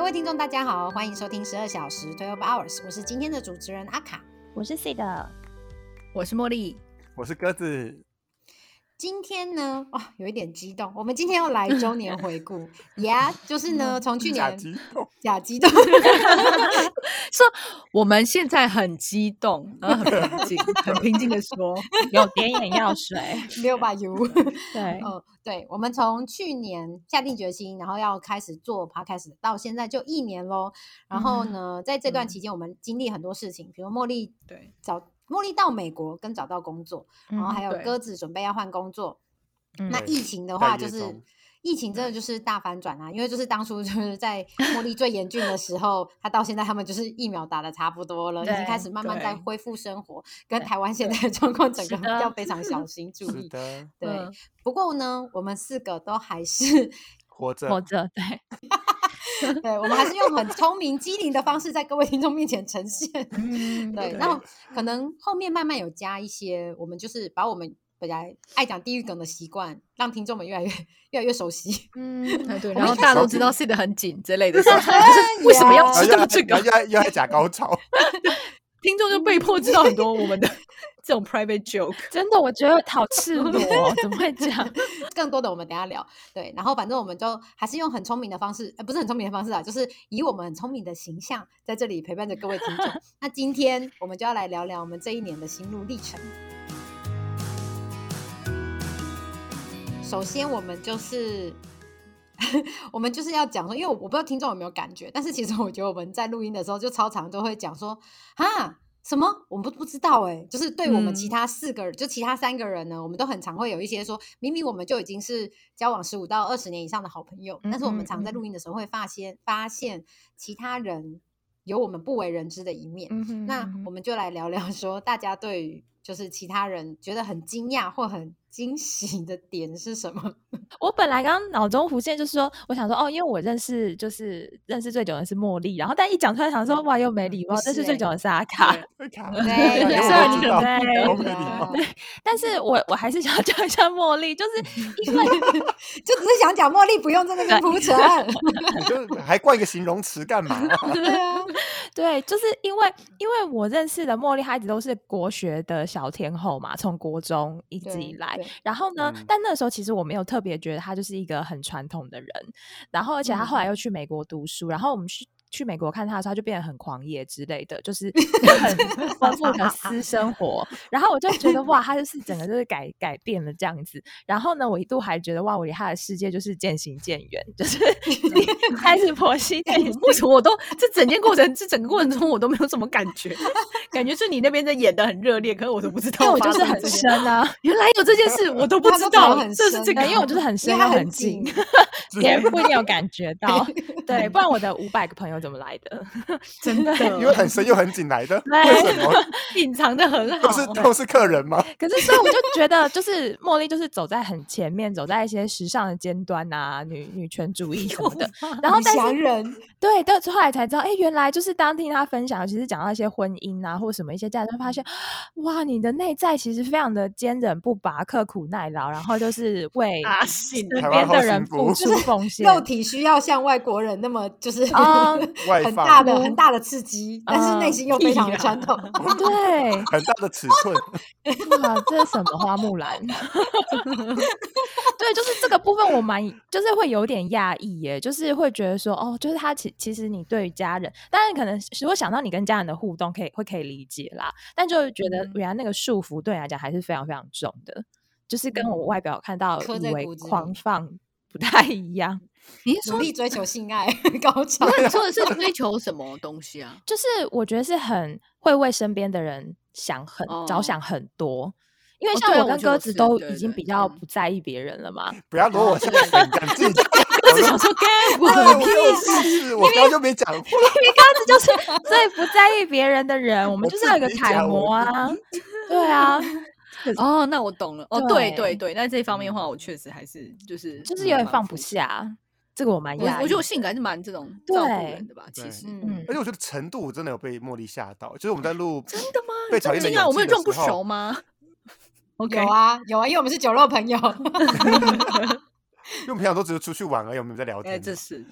各位听众，大家好，欢迎收听十二小时 Twelve Hours，我是今天的主持人阿卡。我是 C 的，我是茉莉，我是鸽子。今天呢，哦，有一点激动，我们今天要来周年回顾。呀，就是呢，从去年假激动，说我们现在很激动，然后很平 静，很平静的说，有点眼药水，六把油。对，呃，对，我们从去年下定决心，然后要开始做 podcast，到现在就一年喽。然后呢，在这段期间，我们经历很多事情，比如茉莉对，找茉莉到美国跟找到工作，然后还有对鸽子准备要换工作。嗯那疫情的话，就是疫情真的就是大反转啊！因为就是当初就是在茉莉最严峻的时候，他到现在他们就是疫苗打的差不多了，已经开始慢慢在恢复生活，跟台湾现在的状况整个要非常小心 注意。的，对，嗯不过呢，我们四个都还是 活着，活着，对，对，我们还是用很聪明机灵的方式 在各位听众面前呈现。嗯，对，对那可能后面慢慢有加一些，我们就是把我们本来爱讲地狱梗的习惯，让听众们越来越越来越熟悉。嗯，哎对，然后大家都知道 sit 得很紧之类的事情，为什么要呀知道这个又？又又在假高潮，听众就被迫知道很多我们的这种 private joke。真的，我觉得好赤裸哦，怎么会这样？更多的我们等下聊。对，然后反正我们就还是用很聪明的方式，呃，不是很聪明的方式啊，就是以我们很聪明的形象在这里陪伴着各位听众。那今天我们就要来聊聊我们这一年的心路历程。首先，我们就是。我们就是要讲说，因为我不知道听众有没有感觉，但是其实我觉得我们在录音的时候就超常都会讲说啊什么我们不不知道哎、就是对我们其嗯他四个人，就其他三个人呢，我们都很常会有一些说，明明我们就已经是交往十五到二十年以上的好朋友，但是我们嗯常在录音的时候会发现发现其他人有我们不为人知的一面。那我们就来聊聊说，大家对于就是其他人觉得很惊讶或很惊喜的点是什么？我本来刚刚脑中浮现就是说，我想说哦，因为我认识就是认识最久的是茉莉，然后但一讲出来想说哇又 没礼貌，不是欸认识最久的是阿卡，对但是我我还是想要讲一下茉莉，就是因为 就只是想讲茉莉不用在那边铺陈。你就还冠一个形容词干嘛？对啊，对，就是因为因为我认识的茉莉，她一直都是国学的小天后嘛，从国中一直以来。然后呢，嗯但那时候其实我没有特别觉得她就是一个很传统的人。然后，而且她后来又去美国读书，然后我们去。去美国看他的时候，他就变得很狂野之类的，就是 很丰富的私生活。然后我就觉得哇，他就是整个就是改改变了这样子。然后呢，我一度还觉得哇，我离他的世界就是渐行渐远，就是开始婆媳为什么我都这整件过程，这整个过程中我都没有什么感觉？感觉是你那边在演的很热烈，可是我都不知道因为我就是很深啊，原来有这件事，我都 不知道都藏很。这是这个，因为我就是很深很很近近，也不一定有感觉到。对，不然我的五百个朋友怎么来的？真的，因为很深又很紧来的，对为什么？隐藏的很好都。是都是客人吗？可是所以我就觉得，就是茉莉就是走在很前面，走在一些时尚的尖端啊，女女权主义什么的。然后女但是对，但是后来才知道，哎，原来就是当听他分享，其实讲到一些婚姻啊，或什么一些价值，发现哇，你的内在其实非常的坚韧不拔、刻苦耐劳，然后就是为阿信身边的人付出奉献。肉体需要像外国人那么就是啊 外放很大的很大的刺激，但是内啊心又非常的传统。对，很大的尺寸，哇，这是什么花木兰？对，就是这个部分我蛮，就是会有点讶异耶，就是会觉得说，哦，就是他其其实你对于家人，当然可能如果想到你跟家人的互动，可以会可以理解啦，但就觉得嗯原来那个束缚对你来讲还是非常非常重的，就是跟我外表看到以为狂放不太一样。你是说努力追求性爱 高潮，那你说的是 追求什么东西啊？就是我觉得是很会为身边的人想很、着哦想很多。因为哦像我跟鸽子都已经比较嗯不在意别人了嘛，不要跟我下水，你敢自己讲？鸽子想说干我哎我屁就事。是我刚刚就没讲话，鸽子就是最不在意别人的人，我们我就是要有一个楷模啊，对啊，哦，那我懂了。哦，对对对对，那这一方面的话，我确实还是就是就是有点放不下，这个我蛮我。我觉得我性格还是蛮这种照顾对人的吧，其对实。嗯，而且我觉得程度真的有被茉莉吓到，就是我们在录真的吗？被讨厌的我们有这种不熟吗？OK，有啊有啊，因为我们是酒肉朋友。因为我们平常都只是出去玩而已，我们没有在聊哎，天。这是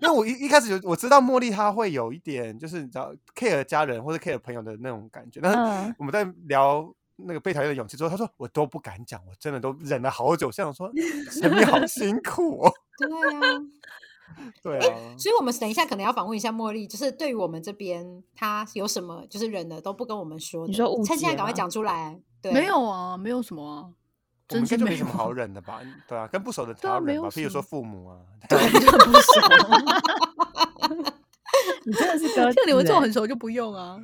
因为我一一开始就我知道茉莉她会有一点就是你知道 care 家人或者 care 朋友的那种感觉，但是嗯我们在聊那个被讨厌的勇气之后，他说我都不敢讲，我真的都忍了好久，想说生命好辛苦哦。对啊。对啊，所以，我们等一下可能要访问一下茉莉，就是对于我们这边，她有什么就是忍了都不跟我们说的。你说误趁现在赶快讲出来。对，没有啊，没有什么啊，我们真心没有应该就没什么好忍的吧？对啊，跟不熟的才对啊没要忍吧，譬如说父母啊，对，不熟。你真的是像你们这种欸很熟就不用啊。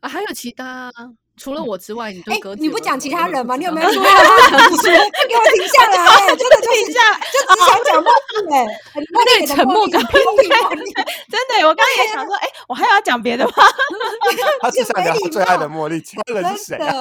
啊，还有其他啊除了我之外，你对哎鸽，子你不讲其他人吗？你有没 有说他？给我停下来！哎真的就 是就只想讲茉莉哎，很茉莉沉默感茉莉茉莉真的，我刚刚也想说，哎、我还要讲别的吗？他只想聊他没礼最爱的茉莉，其他人是谁。然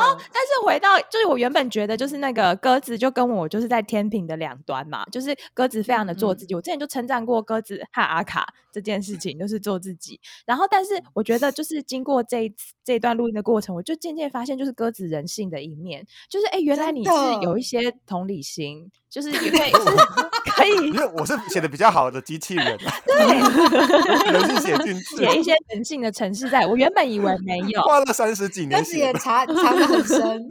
后，但是回到就是我原本觉得就是那个鸽子就跟我就是在天平的两端嘛，就是鸽子非常的做自己。我之前就称赞过鸽子和阿卡这件事情，就是做自己。然后，但是我觉得就是经过这一次这一段录音的过程，我就渐渐发现就是鸽子人性的一面，就是哎，原来你是有一些同理心，就是也可以是 可以因为我是写的比较好的机器人啊，对，人是写进去，写一些人性的城市在。我原本以为没有，花了三十几年，但是也查查的。藏藏得很深。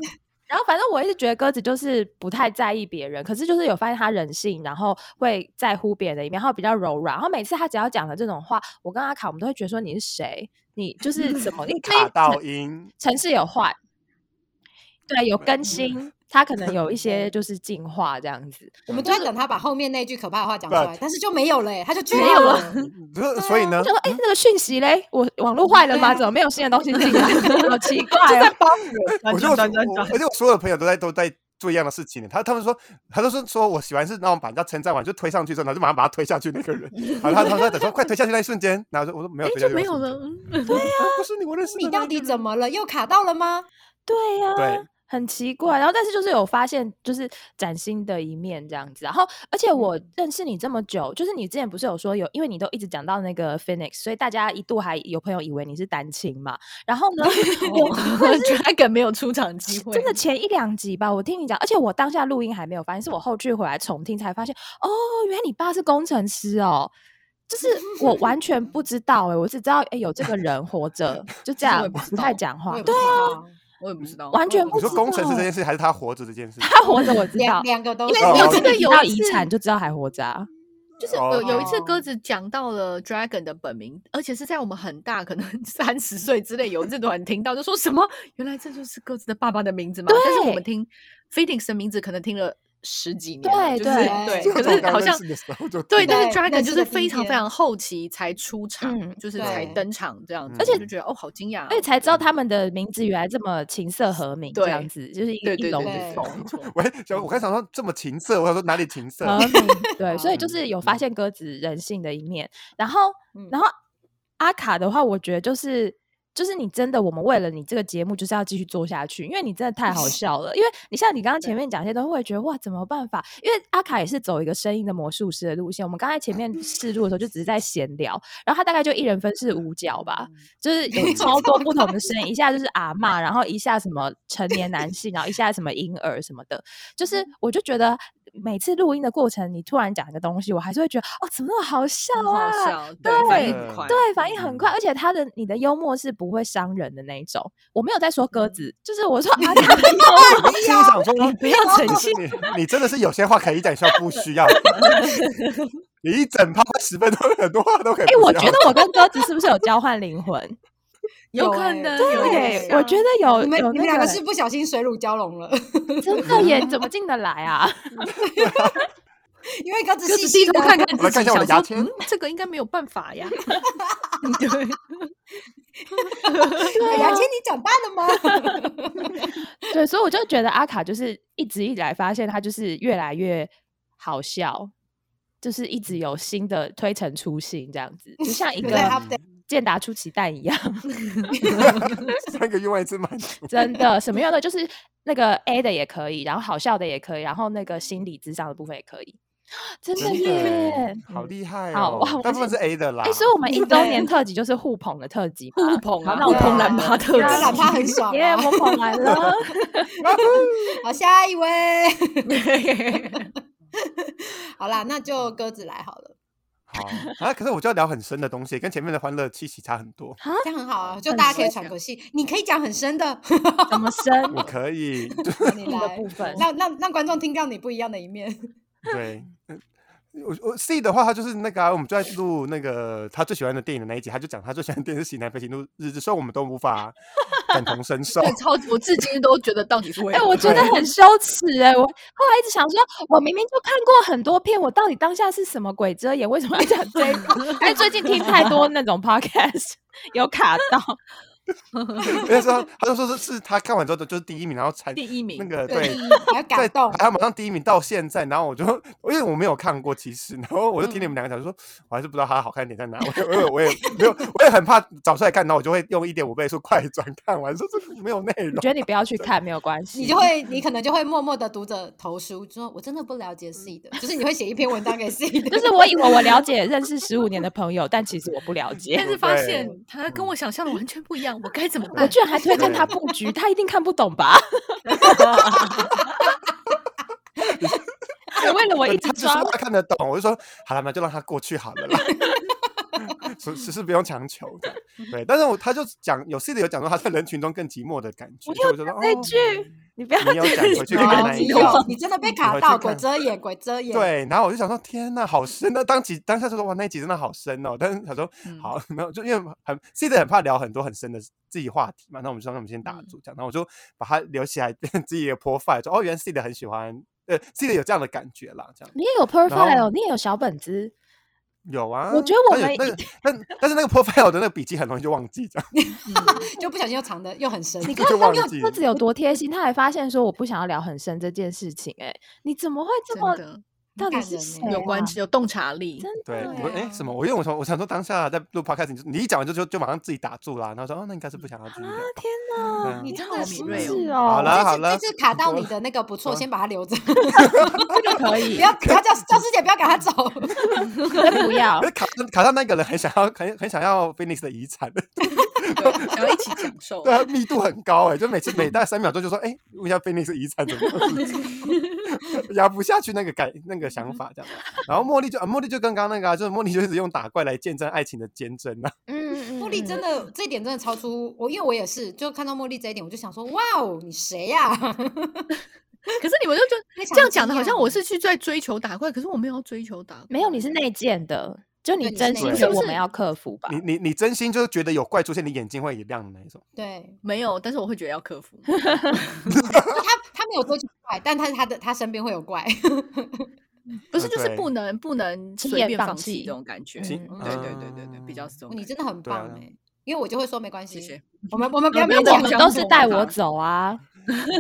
然后反正我一直觉得鸽子就是不太在意别人，可是就是有发现他人性，然后会在乎别人的一面，然后比较柔软。然后每次他只要讲了这种话，我跟阿卡我们都会觉得说你是谁？你就是什么？你卡到城音，城市有换，对，有更新，他可能有一些就是进化这样子。我们都在等他把后面那句可怕的话讲出来，但是就没有了欸，他就没有了了。不是，所以呢我，就说，哎、那个讯息嘞，我网络坏了吗？怎么没有新的东西进来？好奇怪哦。我就我我而且我所有的朋友都在都在做一样的事情呢。他他们说，他都是说我喜欢是那种把人家称赞完就推上去之后，然后就马上把他推下去那个人。然后他他说等说快推下去那一瞬间，然后我说我说没有哎推下去，就没有了。。嗯对呀，不是你我认识你到底怎么了？又卡到了吗？对呀、对很奇怪。然后，但是就是有发现，就是崭新的一面这样子。然后，而且我认识你这么久，就是你之前不是有说有，因为你都一直讲到那个 Phoenix，所以大家一度还有朋友以为你是单亲嘛。然后呢，我 Dragon 没有出场机会，真的前一两集吧，我听你讲，而且我当下录音还没有发现，是我后续回来重听才发现，哦，原来你爸是工程师哦。就是我完全不知道哎、我只知道哎、有这个人活着，就这 样不太道讲话我也，不知道，我也不知道，完全不知你说工程师这件事，还是他活着这件事？他活着我知道两，个都因为我记得提到遗有一次产就知道还活着啊。就是哦有有一次哦鸽子讲到了 Dragon 的本名，而且是在我们很大，可能 三十岁之类，有这段听到就说什么，原来这就是鸽子的爸爸的名字嘛。但是我们对听 Phoenix 的名字可能听了十几年了，就是 对对对，可是好像对，但是 Dragon 就是非常非常后期才出场，嗯就是才登场这样子，而且就觉得哦，好惊讶哦，而且才知道他们的名字原来这么琴瑟和鸣，这对样子就是一对对一龙对一凤。没 错我还想，我刚想说这么情色，我想说哪里情色？和 鸣，对，所以就嗯是有发现鸽子人性的一面。然后，嗯然后阿卡的话，我觉得就是就是你真的，我们为了你这个节目就是要继续做下去，因为你真的太好 笑了。因为你像你刚刚前面讲一些东西，我也觉得哇，怎么办法？因为阿卡也是走一个声音的魔术师的路线。我们刚才前面试录的时候就只是在闲聊，然后他大概就一人分饰五角吧，就是有超多不同的声 音，一下就是阿嬷，然后一下什么成年男性，然后一下什么婴儿什么的，就是我就觉得每次录音的过程，你突然讲一个东西，我还是会觉得哦，怎么那么好笑啊？笑，对，对反应很快，对，反应很快，而且他的你的幽默是不会伤人的那一种。我没有在说鸽子，就是我说 啊，你的幽默我心里想说，不要澄清。你你真的是有些话可以讲，需要不需要？你一整趴十分钟，很多话都可以哎、我。觉得我跟鸽子是不是有交换灵魂？有可能，对对，我觉得有你们你们两个个是不小心水乳交融了，真的耶，怎么进得来啊？因为刚子就细头看看自己，我来看一下我的牙签嗯，这个应该没有办法呀。对，哎杨千，你长大了吗？对，所以我就觉得阿卡就是一直以来发现他就是越来越好笑，就是一直有新的推陈出新这样子，就像一个健达出奇蛋一样，三个愿望一次满足。真的什么样的就是那个 A 的也可以，然后好笑的也可以，然后那个心理智商的部分也可以。真的耶，好嗯厉害好哇大部分是 A 的啦哎，。所以我们一周年 特辑就是互捧的特辑嘛，互捧啊好那我互捧们懒趴特辑觉得懒趴很爽耶，啊。我捧来了。好，下一位。好啦，那就鸽子来好了，好啊，可是我就要聊很深的东西，跟前面的欢乐气息差很多。这样很好啊，就大家可以喘口气。你可以讲很深的，怎么深？我可以，就你的来部分让让让观众听到你不一样的一面。对。嗯我我 C 的话，他就是那个、啊，我们就在录那个他最喜欢的电影的那一集，他就讲他最喜欢的电影是《喜南飞行录日志》，所以我们都无法 感同身受。对，超级我至今都觉得到底是为哎、何我觉得很羞耻哎、我后来一直想说，我明明就看过很多片，我到底当下是什么鬼遮眼？为什么要讲这一部？因为最近听太多那种 podcast，有卡到。那时候他就说是是他看完之后的就是第一名，然后才第一名那个对对，还感动排。行榜上第一名到现在，然后我就因为我没有看过，其实，然后我就听你们两个讲，就说我还是不知道它好看点在哪，我也我也我也没有，我也很怕找出来看，然后我就会用一点五倍速快转看完，说这没有内容我。觉得你不要去看，没有关系。你就会，你可能就会默默的读者投书，说我真的不了解 C 的，就是你会写一篇文章给 C 的，就是我以为我了解认识十五年的朋友，但其实我不了解但。是发现他跟我想象的完全不一样，我该怎么办？我居然还推荐他布局，他一定看不懂吧？对为了我一直说他看得懂，我就说好了，嘛就让他过去好了啦。是是是不用强求的，对。但是我他就讲有 C 的有讲说他在人群中更寂寞的感觉，我就说哦，这句，你不要你有讲回去看那一个你真的被卡到，鬼遮眼，鬼遮眼。，对，然后我就想说，天呐，好深！那当集当下就说哇，那一集真的好深哦。但是他说嗯好，然后就因为很 C 的很怕聊很多很深的自己话题嘛，那我们就说那我们先打嗯住这样，然后我就把它留起来，变 自己的 profile，说哦，原来 C 的很喜欢，呃的有这样的感觉啦，这样你也有 profile，哦你也有小本子，有啊。我觉得我们那个，但但是那个 profile 的那个笔记很容易就忘记，这样 就不小心又藏的又很深。你就看他忘记了鸽子有多贴心，他还发现说我不想要聊很深这件事情、哎，你怎么会这么？到底是谁、啊？有关系，有洞察力。真对。的我说哎什么？我因为我说我想说当下在录 podcast，你就你一讲完就就就马上自己打住啦，然后说哦，那应该是不想要继续聊吧。天哪，嗯你真的敏锐哦！好了好了这次卡到你的那个不错，先把它留着，这个可以，不要不要叫叫师姐不要赶他走。不要卡卡到那个人很想要很很想要 Phoenix 的遗产，想要一起享受 对。啊，密度很高哎、就每次每大概三秒钟就说，哎、问一下 Phoenix 遗产怎么样压不下去那个感那个想法这样。然后茉莉就啊，茉莉就跟刚刚那个、啊，就是茉莉就一直用打怪来见证爱情的坚贞啊。嗯，茉莉真的这一点真的超出我，因为我也是，就看到茉莉这一点，我就想说，哇哦，你谁呀、可是你们就觉非常得这样讲的，好像我是去在追求打怪，可是我没有追求打怪。没有，你是内建的，就你真心是我们要克服吧？你你你真心就是觉得有怪出现，你眼睛会一亮的那一种。对，没有，但是我会觉得要克服。他他没有多奇怪，但他他的他身边会有怪。不是，就是不能不能轻言放随便放弃弃这种感觉。对对对对对，比较是这种感觉。你真的很棒哎、因为我就会说没关系。我们 我们不要不要勉强我们都是带我我走啊！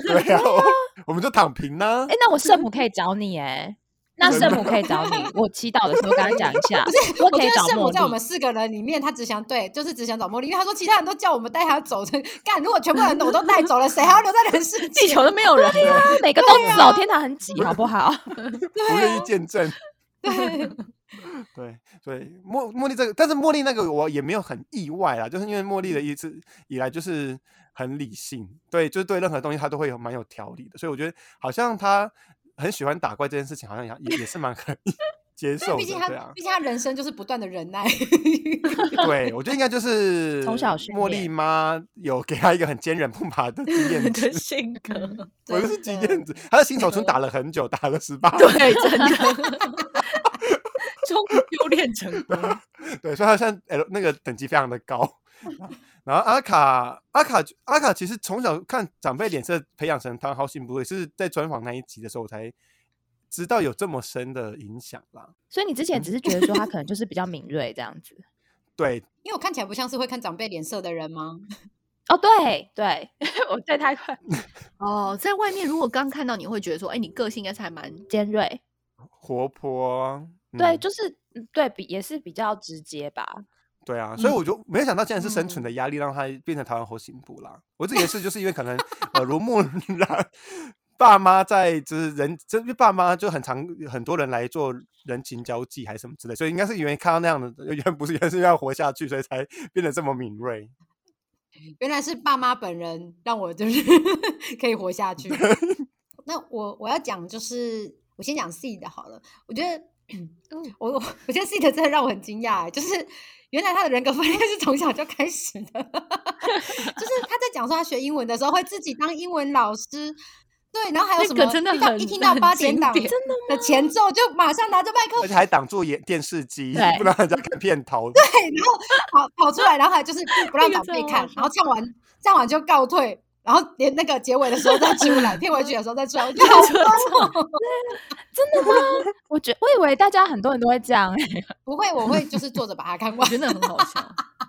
对啊，我我们就躺平呢、哎，那我圣母可以找你哎，那圣母可以找你，我祈祷的时候跟他讲一下，不是我可以找觉得圣母。在我们四个人里面，他只想对，就是只想找茉莉，因为他说其他人都叫我们带他走，干如果全部人我都带走了，谁还要留在人世地？球都没有人了。每个都走，天堂很挤，好不好？不愿意见证。对，对 对，茉茉莉这个，但是茉莉那个我也没有很意外啦，就是因为茉莉的一直以来就是很理性，对，就是对任何东西她都会有蛮有条理的，所以我觉得好像她很喜欢打怪这件事情，好像也也也是蛮 可以接受的，毕竟他毕竟他人生就是不断的忍耐。对我觉得应该就 是从小训茉莉妈有给他一个很坚韧不拔的经验 的值，性格，我不是经真的验值，她的新手村打了很久，打了十八对，真的，终于修炼成功。对，所以他现在 L 那个等级非常的高。然后阿卡阿卡阿卡其实从小看长辈脸色培养成他好幸福，也是在专访那一集的时候我才知道有这么深的影响啦。所以你之前只是觉得说他可能就是比较敏锐这样子。对，因为我看起来不像是会看长辈脸色的人吗？哦，对对，我对他快哦，在外面如果刚看到你会觉得说，哎，你个性应该是还蛮尖锐，活泼，对，嗯就是嗯对比也是比较直接吧。对啊，所以我就没想到竟然是生嗯存的压力让他变成台湾后行部啦。我自己也是，就是因为可能耳濡目染，爸妈在就是人，就是爸妈就很常很多人来做人情交际还是什么之类，所以应该是因为看到那样的，原来不是原来是要活下去，所以才变得这么敏锐。原来是爸妈本人让我就是 可以活下去。那我我要讲就是我先讲 C 的好了，我觉得我我我觉得 Sid 真的让我很惊讶，就是原来他的人格分裂是从小就开始的，就是他在讲说他学英文的时候会自己当英文老师。对，然后还有什么？真的一听到八点档真的前奏，就马上拿着麦克而且还挡住眼电视机，对不让人家看片头。对，然后跑跑出来，然后还就是不让长辈看，然后唱完唱完就告退，然后连那个结尾的时候再出来，片尾曲的时候再出来，我觉得好疯哦！真的吗？我觉我以为大家很多人都会这样、欸，不会，我会就是坐着把它看完，真的很好笑。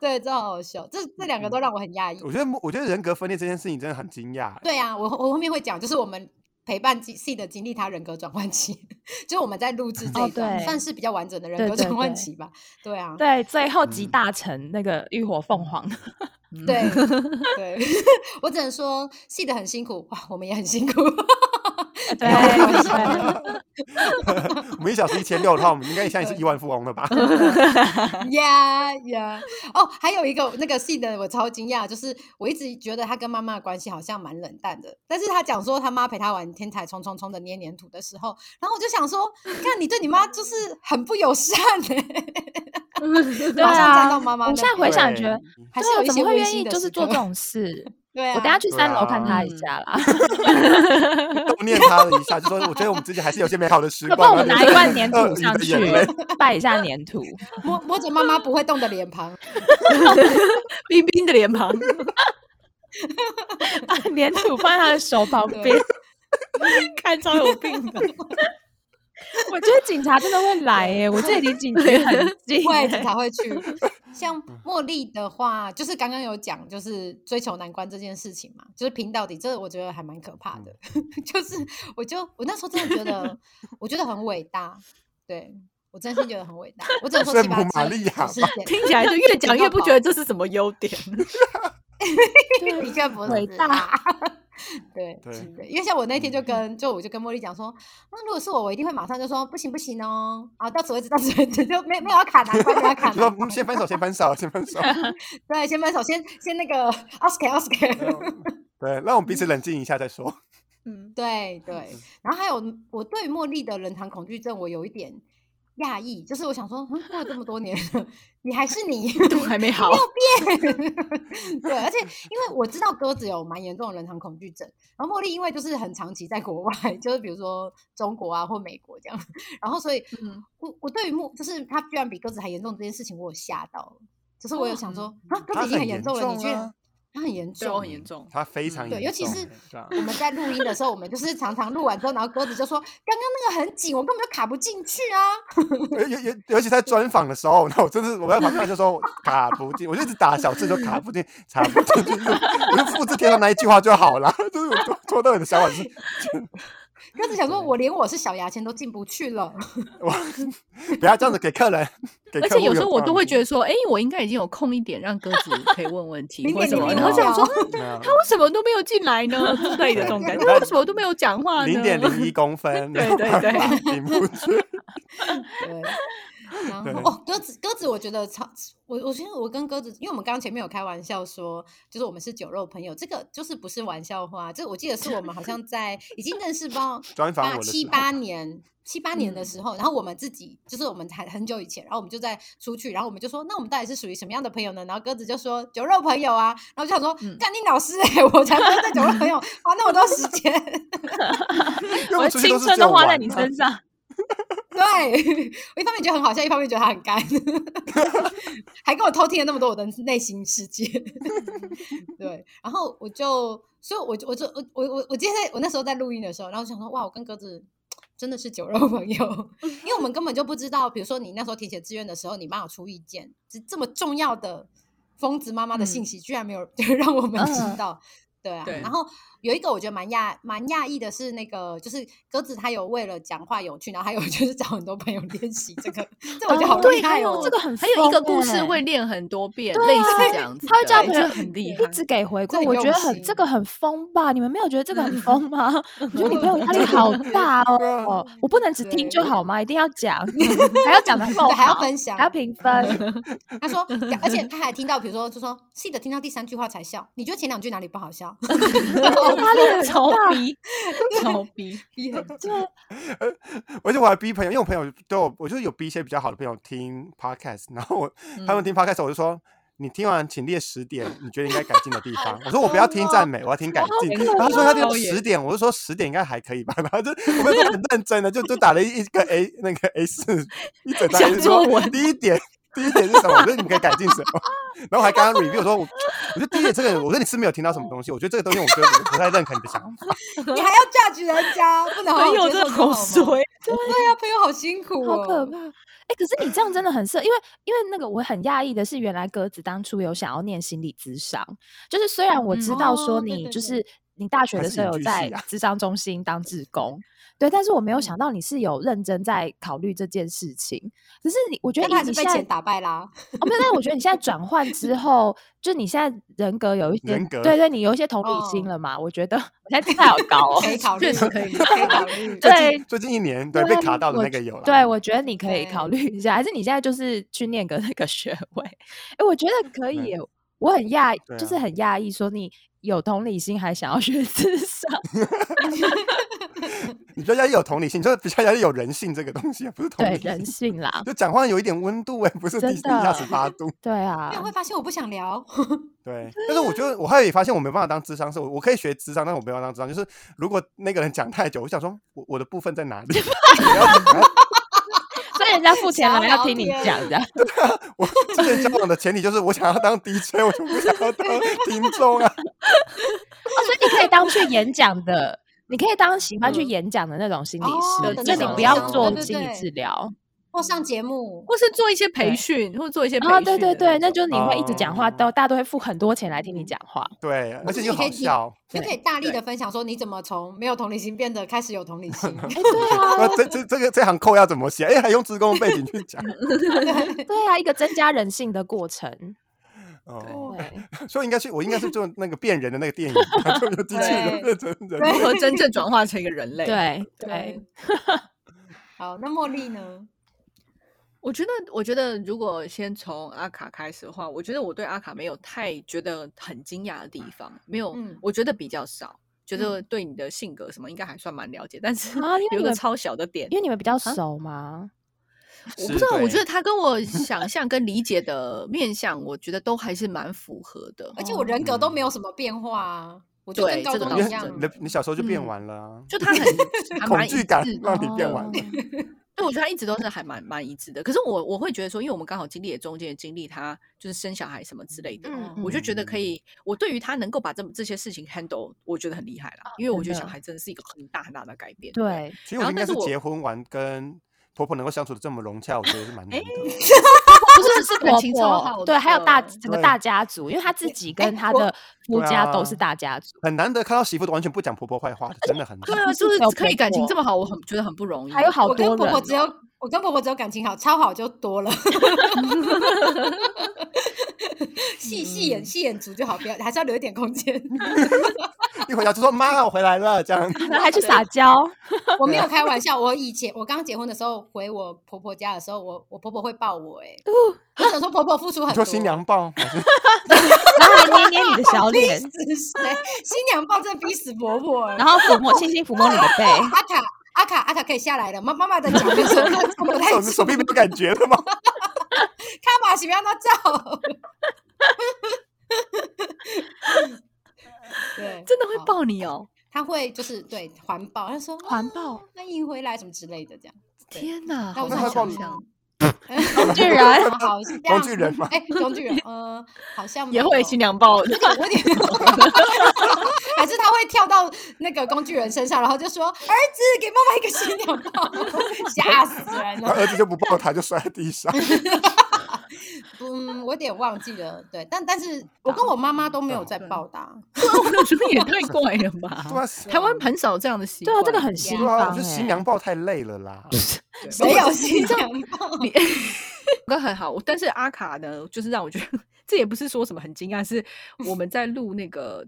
对，真的好好笑。这这两个都让我很压抑。我觉得我觉得人格分裂这件事情真的很惊讶。对啊，我我后面会讲，就是我们陪伴 C 的经历，他人格转换期，就是我们在录制这哦一段，对。算是比较完整的人格转换期吧。对啊，对，最后集嗯。大成那个浴火凤凰，对 对，我只能说 C 的很辛苦，哇，我们也很辛苦。对我们一小时一千六的话，我们应该现在是亿万富翁了吧？呀呀！哦，还有一个那个 C 的，我超惊讶，就是我一直觉得他跟妈妈的关系好像蛮冷淡的，但是他讲说他妈陪他玩天才冲冲冲的捏黏土的时候，然后我就想说，看你对你妈就是很不友善哎、对 马上站到啊。妈妈那我现在边回想觉得，还是有一些温怎么会愿意就是做这种事？对啊，我等下去三楼看啊他一下啦。都念他了一下，就说我觉得我们之间还是有些美好的时 可光。不我拿一罐粘土上去 拜一下粘土，摸摸着妈妈不会动的脸庞，冰冰的脸庞，把粘土放在他的手旁对边。看超有病的。我觉得警察真的会来耶，我这里离警局很近会耶。警察会去。像茉莉的话，就是刚刚有讲，就是追求难关这件事情嘛，就是拼到底，这我觉得还蛮可怕的。就是我就我那时候真的觉得，我觉得很伟大，对我真心觉得很伟大。我只能说圣七八母玛七利亚吧 听起来就越讲越不觉得这是什么优点。的确不是伟大啊 对对因为像我那天就嗯。跟就我就跟茉莉讲说，那如果是我，我一定会马上就说不行不行哦，啊，到此为止，到此为止，就没没有要砍难关，没有要砍 就说先分手，先分手，先分手。对，先分手，先先那个 Oscar Oscar。对，让我们彼此冷静一下再说。嗯，对对，然后还有我对茉莉的冷场恐惧症，我有一点讶异，就是我想说，嗯，过了这么多年了，你还是你，都还没好。没有变。对，而且因为我知道鸽子有蛮严重的人堂恐惧症，然后茉莉因为就是很长期在国外，就是比如说中国啊或美国这样，然后所以嗯。我我对于茉就是它居然比鸽子还严重这件事情，我有吓到，就是我有想说，嗯啊，鸽子已经很很严重了，你居然啊他很严对，重，我很严重。它非常严重尤其是我们在录音的时候，我们就是常常录完之后，然后鸽子就说：“刚刚那个很紧，我根本就卡不进去啊 尤尤尤尤其在专访的时候，那我真是我在旁边就说 卡不进，我就一直打小字就卡不进，卡不进，就是我就复制贴上那一句话就好了。就是我做做到你的想法是，！”鸽子想说：“我连我是小牙签都进不去了。哇，不要这样子给客人，给而客户且有时候我都会觉得得说，哎，我应该已经有空一点，让鸽子可以问问题零或什么，点零零五然后想说，他为什么都没有进来呢？之类的这种感觉，他为什么都没有讲话呢？零点零一公分，对对对进不去。”对。然对后哦，鸽子鸽子，我觉得超我我觉得我跟鸽子，因为我们刚刚前面有开玩笑说，就是我们是酒肉朋友，这个就是不是玩笑话，这我记得是我们好像在已经认识不知道 专访八七八年。七八年的嗯时候，然后我们自己就是我们才很久以前，然后我们就在出去，然后我们就说，那我们到底是属于什么样的朋友呢？然后鸽子就说酒肉朋友啊，然后我就想说，嗯干你老师哎、我才不会对酒肉朋友花那么多时间。我的青春都花在你身上。对，我 一方面觉得很好笑，一方面觉得他很干，还跟我偷听了那么多我的内心世界。对，然后我就，所以我就我就我我我我今天在我那时候在录音的时候，然后我想说，哇，我跟鸽子真的是酒肉朋友，因为我们根本就不知道，比如说你那时候填写志愿的时候，你妈有出意见，这这么重要的疯子妈妈的信息，居然没有让我们知嗯道。对啊，对然后有一个我觉得蛮讶蛮讶异的是，那个就是鸽子，它有为了讲话有趣，然后还有 就是找很多朋友练习这个，这我觉得好对，厉害哦还有。这个很 还有一个故事欸会练很多遍，对类似这样子，他会叫朋友这很厉害一。直给回馈，我觉得很这个很疯吧？你们没有觉得这个很疯吗？我觉得你朋友压力好大哦！我不能只听就好吗？一定要讲，还要讲的够对还要分享还要评分。他说，而且他还听到，比如说，就说记得听到第三句话才笑。你觉得前两句哪里不好笑？压力很超大逼，超逼，逼很对，而且我还逼朋友，因为我朋友都有，我就是有逼一些比较好的朋友听 podcast，然后我他们听 podcast，我就说。你听完，请列十点你觉得应该改进的地方。我说 我不要听赞美，我要听改进。然后他说他就十点，我就说十点应该还可以吧。然后就我们就很认真的，就就打了一个 A 那个 A 四一整张说作文第一点，第一点是什么？我觉得你可以改进什么？然后我还刚刚 review 我说我，我觉得第一点这个，我说你是没有听到什么东西。我觉得这个东西，我觉得我不太认可你的想法。你还要 judge 人家，不能好好朋友接真的好受就好吗衰。对呀，朋友好辛苦哦，好可怕。哎、可是你这样真的很适合，因为因为那个我很讶异的是，原来鸽子当初有想要念心理咨商，就是虽然我知道说你就是你大学的时候有在咨商中心当志工，对，但是我没有嗯想到你是有认真在考虑这件事情。只是你，我觉得你现在是被钱打败啦。哦，没有，但是我觉得你现在转换 之后，就你现在人格有一些人格对对，你有一些同理心哦了嘛？我觉得我现在 太好高哦，可以考虑，确实可以可以考虑。最对近最近一年对对被卡到的那个有了。对，我觉得你可以考对虑一下，还是你现在就是去念个那个学位？哎，我觉得可以，我很讶就是很讶异，说你有同理心还想要学 智商，你比较要有同理心，就是比较要有人性这个东西，不是同对人。性啦，就讲话有一点温度哎，不是真低低下十八度。对因为啊我会，发现我不想聊，对，但是我觉得我后来也发现我没办法当智商，是我我可以学智商，但我没办法当智商。就是如果那个人讲太久，我想说我我的部分在哪里？所以人家付钱了要听你讲这样。我之前交往的前提就是我想要当 DJ，我就不想要当听众啊。哦，所以你可以当去演讲的，你可以当喜欢去嗯演讲的那种心理哦师，的就你不要做心理治疗。或上节目，或是做一些培对训，或者做一些培啊，训。对对对，那就你会一直讲话，哦都大家都会付很多钱来听你讲话。对，而且又是你可以好笑。就可以大力的分享说你怎么从没有同理心变得开始有同理心。哎，对啊，那这这这个这行扣要怎么写？哎，还用职工背景去讲 对啊，一个增加人性的过程。哦。对，所以应该是我应该是做那个变人的那个电影，就有机器人变成人。如何真正转化成一个人类？对对对，好，那茉莉呢？我觉得，我觉得如果先从阿卡开始的话，我觉得我对阿卡没有太觉得很惊讶的地方，没有，嗯我觉得比较少，觉得对你的性格什么应该还算蛮了解，但是有一个超小的点因，为你们比较熟嘛。是 我不知道，我觉得他跟我想象跟理解的面相，我觉得都还是蛮符合的。而且我人格都没有什么变化啊，我就跟高中一样你的你小时候就变嗯完了啊，就他很 恐惧感让你变完了。对，我觉得他一直都是还蛮蛮一致的。可是我我会觉得说，因为我们刚好经历了中间的经历，他就是生小孩什么之类的，嗯我就觉得可以。我对于他能够把这这些事情 handle，我觉得很厉害啦。因为我觉得小孩真的是一个很大很大的改变。对，其实我应该是然后但是我结婚完跟婆婆能够相处的这么融洽，我觉得是蛮难的。不是是婆感情超好婆，对，还有大整个大家族，因为他自己跟他的夫家都是啊大家族。很难得看到媳妇完全不讲婆婆坏话的，真的很对难。啊，就是可以感情这么好，我很觉得很不容易。还有好我跟多婆婆只有我跟婆婆只有感情好，超好就多了。细细眼细眼足就好，不要还是要留一点空间。一回家就说妈，我回来了，这样。然后还去撒娇，我没有开玩笑，我以前我刚结婚的时候回我婆婆家的时候，我我婆婆会抱我、欸，哎，我想说婆婆付出很多，说新娘抱，然后还捏捏你的小脸，死谁？新娘抱真的逼死婆婆、欸，然后抚摸轻轻抚摸你的背。阿卡阿卡阿卡可以下来了，妈妈妈的脚跟手手不太手臂没有感觉了吗？看嘛，是不要那照。对，真的会，抱你哦！他会就是对环抱，他说环抱啊欢迎回来什么之类的这样。天哪，好那我在难那他抱你想。工具人 好像工具人吗哎，工具人，嗯，好像也会新娘抱，我有点，个工具人身上，然后就说：“儿子，给妈妈一个新娘抱。”吓死人了！他儿子就不抱他，就摔在地上。嗯，我有点忘记了，对，但但是我跟我妈妈都没有在对报答，我觉得也太怪了吧 对啊，台湾很少这样的习对。啊，这个很新对啊，方我觉得新欸娘抱太累了啦。对谁有 新娘抱？你哥很好，但是阿卡呢，就是让我觉得这也不是说什么很惊讶，是我们在录那个，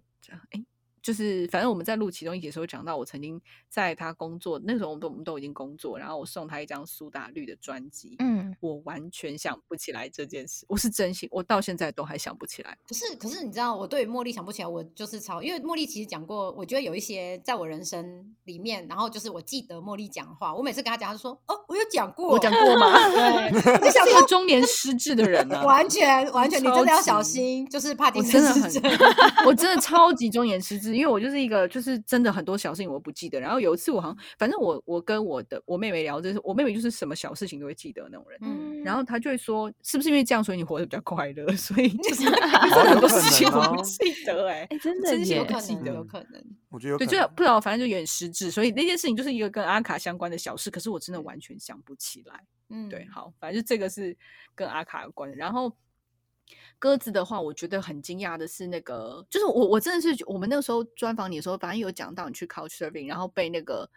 哎，就是反正我们在录其中一集的时候讲到，我曾经在他工作那时候，我们都我们都已经工作，然后我送他一张苏打绿的专辑，嗯，我完全想不起来这件事，我是真心，我到现在都还想不起来。可是，可是你知道，我对茉莉想不起来，我就是超，因为茉莉其实讲过，我觉得有一些在我人生里面，然后就是我记得茉莉讲话，我每次跟她讲，她说哦，我有讲过，我讲过吗？对，我是中年失智的人呢、完全完全，你真的要小心，就是帕我金真的很 我真的超级中年失智，因为我就是一个就是真的很多小事情我不记得。然后有一次我好像，反正我我跟我的我妹妹聊，就是我妹妹就是什么小事情都会记得那种人。嗯，然后她就会说，是不是因为这样，所以你活得比较快乐？所以 就是真哦的很多事情我不记得哎、哎，真的真心耶有可能，我不记得有可能。对，我觉得有可能。就不知道，反正就有点失智。所以那件事情就是一个跟阿卡相关的小事，可是我真的完全想不起来。嗯，对，好，反正就这个是跟阿卡有关的。然后鸽子的话，我觉得很惊讶的是，那个就是我我真的是我们那个时候专访你的时候，反正有讲到你去 Couch Surfing，然后被那个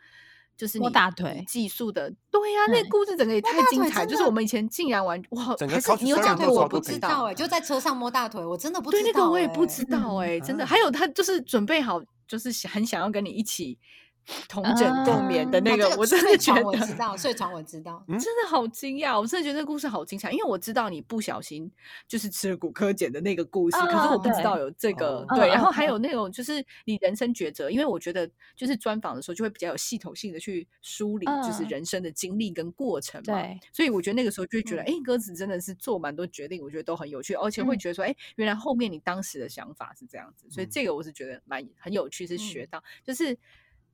就是摸大腿寄宿的，对呀、那嗯故事整个也太精彩，就是我们以前竟然玩哇，整个还是你有讲过，我不知道哎，就在车上摸大腿，我真的不知道对，道，那个我也不哎知道哎、真的。嗯还有他就是准备好，就是想很想要跟你一起 同枕啊共眠的那个，啊我真的觉得我知道，睡床我知道。嗯？真的好惊讶，我真的觉得这个故事好精彩，因为我知道你不小心就是吃了骨科碱的那个故事，可是哦我不知道有这个、哦对，然后还有那种就是你人生抉择，因为我觉得就是专访的时候就会比较有系统性的去梳理，就是嗯。人生的经历跟过程嘛，对，所以我觉得那个时候就会觉得，嗯。哎、鸽子真的是做蛮多决定，我觉得都很有趣，而且会嗯。觉得说，哎、原来后面你当时的想法是这样子，所以嗯。这个我是觉得蛮很有趣，是学嗯。到、就是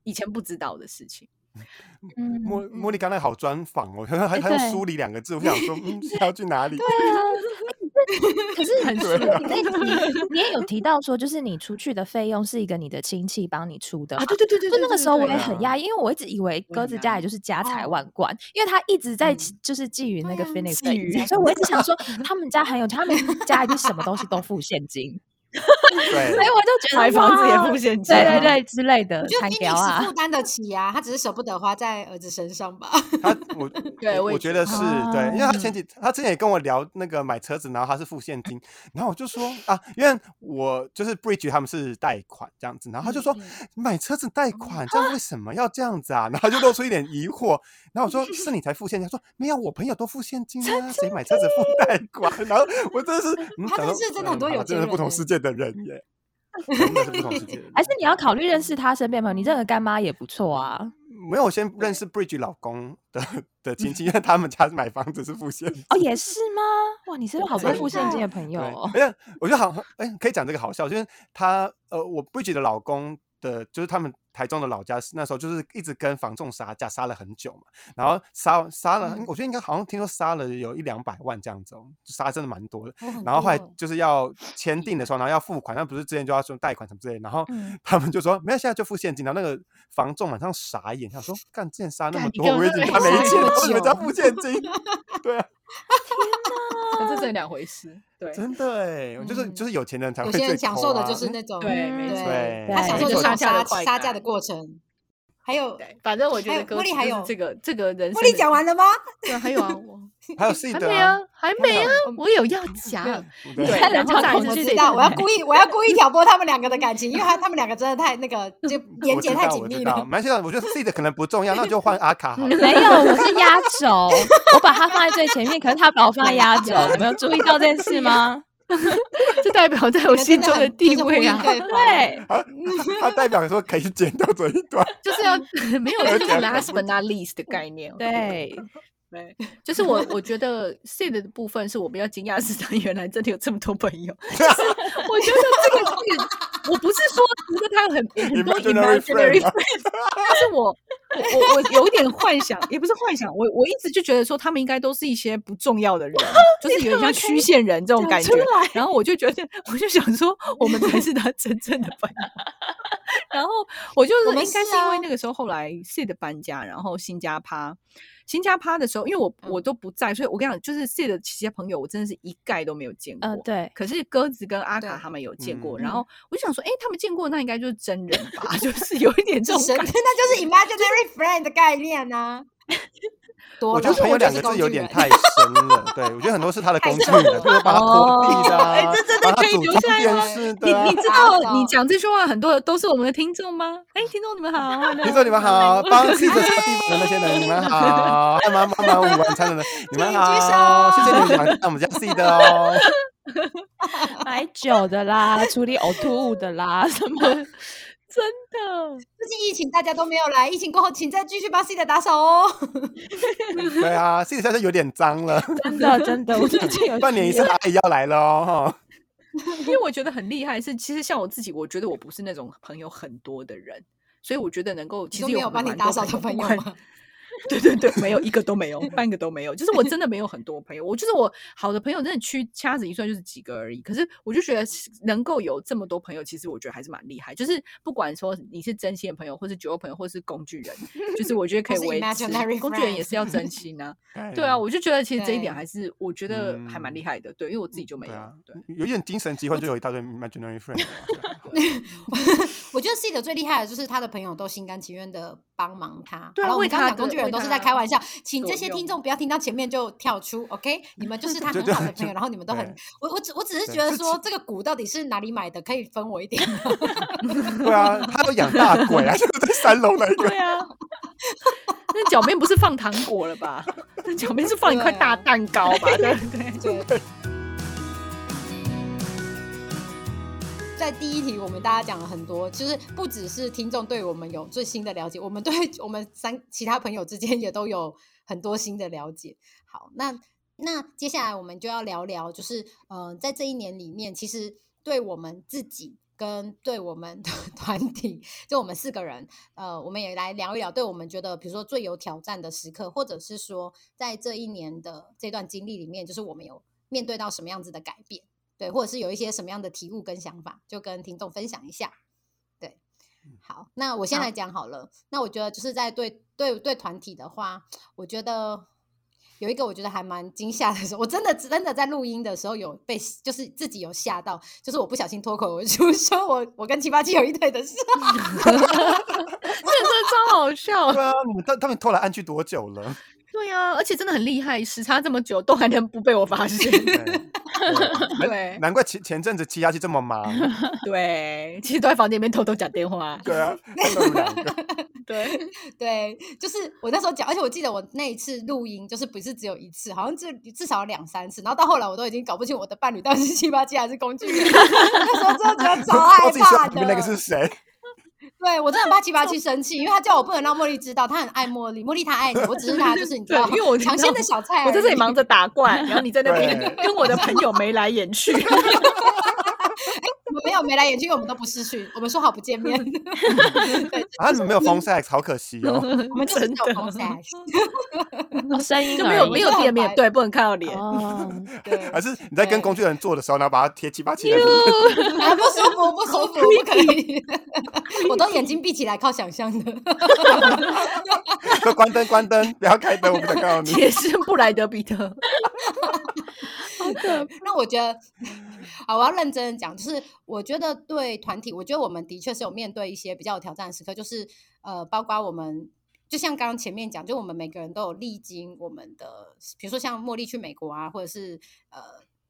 以前不知道的事情。嗯，茉茉莉刚才好专访哦，还还哎对用梳理两个字，我想说，嗯，是要去哪里？可是很对啊你你也有提到说，就是你出去的费用是一个你的亲戚帮你出的啊，对对对对那个时候我也对啊很讶异，因为我一直以为鸽子家里就是家财哦万贯，因为他一直在嗯就是觊觎那个对啊 Phoenix 的影展，觎所以我一直想说他们家很有，他们家一定什么东西都付现金，对。所以我就觉得买房子也哇付现金，对对对之类的我觉得参 Phoenix 标啊。负，担得起呀，他只是舍不得花在儿子身上吧。他我我对我觉得是对，因为他前嗯几他之前也跟我聊那个买车子，然后他是付现金，然后我就说啊，因为我就是 Bridge 他们是贷款这样子，然后他就说嗯。买车子贷款这样为什么要这样子啊？然后就露出一点疑惑，然后我说是你才付现金，他说没有，我朋友都付现金啊，谁买车子付贷款？然后我真的是嗯，他认想说识真的很多有真的不同世界的人耶，是不同世界。还是你要考虑认识他身边朋友，你认个干妈也不错啊。没有，我先认识 Bridge 老公的的亲戚，因为他们家买房子是付现金。哦，也是吗？哇，你是不是好多对付现金的朋友对，哦？而且我觉得好，哎、可以讲这个好笑，就是他呃，我 Bridge 的老公的，就是他们台中的老家，那时候就是一直跟房仲杀价，杀了很久嘛，然后杀杀了，嗯。我觉得应该好像听说杀了有一两百万这样子哦，杀真的蛮多的。然后后来就是要签订的时候，然后要付款，那不是之前就要说贷款什么之类，然后嗯。他们就说没有，现在就付现金。然后那个房仲马上傻眼，想说 干之前杀那么多，我以为本就没他没钱，你们家付现金，对啊，可这真的两回事。对，真的哎，就是嗯就是有钱人才会享受的就是那种，对没错他享受对就是那种杀价的杀快感杀价的过程。还有，反正我觉得歌词还有就是这个这个人生茉莉讲完了吗？对啊，还有啊，我 还有 C 的还没啊，还没啊嗯，我有要 讲。对对，看人家我知道，我要故意，我要故意挑拨他们两个的感情，因为他他们两个真的太那个，就连接太紧密了。蛮现在我觉得 C 的可能不重要，那就换阿卡好了。没有，我是压轴，我把它放在最前面，可是他把我放在压轴，你没有注意到这件事吗？这代表在我心中的地位啊，对。对，他他代表说可以剪掉这一段，就是要 没有就是 last but not least 的概念。对，对，就是我我觉得 C 的部分是我比较惊讶，是 他原来真的有这么多朋友。就是 我觉得这个是，我不是说觉得他很很多 Imaginary friends，但是我我我我有点幻想，也不是幻想，我我一直就觉得说他们应该都是一些不重要的人，就是有点像虚线人这种感觉。然后我就觉得，我就想说，我们才是他真正的朋友。然后我就是应该是是因为啊那个时候后来 Sid 搬家，然后新加趴。新加趴的时候，因为我我嗯都不在，所以我跟你讲，就是 Sid 的其他朋友，我真的是一概都没有见过。嗯，对，可是鸽子跟阿卡他们有见过，嗯然后我就想说，哎、他们见过，那应该就是真人吧？就是有一点这种神，感觉。那就是 imaginary friend 的概念呢、多我觉得朋友两个字有点太深了，对我觉得很多是他的工具人，就是把他拖地的、啊，哎这真的可以组装留下你的、啊你。知道你讲这句话很多都是我们的听众吗？哎，听众你们好，听众你们好，帮记者擦地板的那些人你们好，干嘛帮忙午晚餐的人 你们好，谢手谢你们来我们家 C 的哦。买酒的啦，处理呕吐物的啦，什么真的。最近疫情大家都没有来，疫情过后请再继续帮 C 的打扫哦。对啊，C 的现在有点脏了，真的真的，我最近有半年一需次阿姨要来了哦。因为我觉得很厉害，是其实像我自己，我觉得我不是那种朋友很多的人，所以我觉得能够其都实有没有帮你打蛮多扫的朋友吗？对对对，没有一个都没有，半个都没有。就是我真的没有很多朋友，我就是我好的朋友，真的屈掐指一算就是几个而已。可是我就觉得能够有这么多朋友，其实我觉得还是蛮厉害。就是不管说你是真心的朋友，或是酒肉朋友，或是工具人，就是我觉得可以维持。工具人也是要真 心啊。哎对啊，我就觉得其实这一点还是我觉得还蛮嗯厉害的。对，因为我自己就没有对有点精神疾患就有一大堆 imaginary friend 啊。我觉得 C 的最厉害的就是他的朋友都心甘情愿的帮忙他。对啊为们刚他的为刚讲工具人都是在他开玩笑，请这些听众不要听到前面就跳出，OK？你们就是他很好的朋友，然后你们都很，我我只我只是对觉得自说这个股到底是哪里买的，可以分我一点吗？对啊，他都养大鬼啊，就是在三楼那一个。对啊，那脚边不是放糖果了吧？那脚边是放一块大蛋糕吧？对不对？对。在第一题，我们大家讲了很多，就是不只是听众对我们有最新的了解，我们对我们三其他朋友之间也都有很多新的了解。好，那那接下来我们就要聊聊，就是呃，在这一年里面，其实对我们自己跟对我们的 团体，就我们四个人，呃，我们也来聊一聊，对我们觉得，比如说最有挑战的时刻，或者是说在这一年的这段经历里面，就是我们有面对到什么样子的改变，对，或者是有一些什么样的体悟跟想法，就跟听众分享一下。对，好，那我先好来讲好了。那我觉得就是在对对对团体的话，我觉得有一个我觉得还蛮惊吓的时候，我真的真的在录音的时候有被，就是自己有吓到，就是我不小心脱口而出 说我我跟七八七有一腿的事。这真的超好笑对。啊，你们他他们拖来按去多久了？对啊，而且真的很厉害，时差这么久都还能不被我发现。对，难怪前前阵子七幺七这么忙。对，其实都在房间里面偷偷讲电话。对啊。对，对，就是我那时候讲，而且我记得我那一次录音，就是不是只有一次，好像至至少有两三次，然后到后来我都已经搞不清我的伴侣到底是七八七还是工具人，那时候真的觉得超害我自己说怕里面那个是的。谁？对我真的很怕七八七生气，因为他叫我不能让茉莉知道，他很爱茉莉，茉莉他爱你，我只是他就是你知 道，对因为我尝鲜的小菜，我在这里忙。着打怪，然后你在那边跟我的朋友眉来眼去。我们没有眉来眼去，因为我们都不视讯，我们说好不见面。对，啊，你们没有风 sex，好可惜哦。我们 就是真的有同 sex。声音就没有没有见面，对，不能看到脸。还是你在跟工具人做的时候，然后把它贴七八七在里面？啊，不舒服，不舒服，不可以。我都眼睛闭起来，靠想象的。说关灯，关灯，不要开灯，我不想看到你。也是布莱德彼特，那我觉得，好，我要认真的讲，就是我觉得对团体，我觉得我们的确是有面对一些比较有挑战的时刻，就是呃，包括我们。就像刚刚前面讲，就我们每个人都有历经我们的，比如说像茉莉去美国啊，或者是呃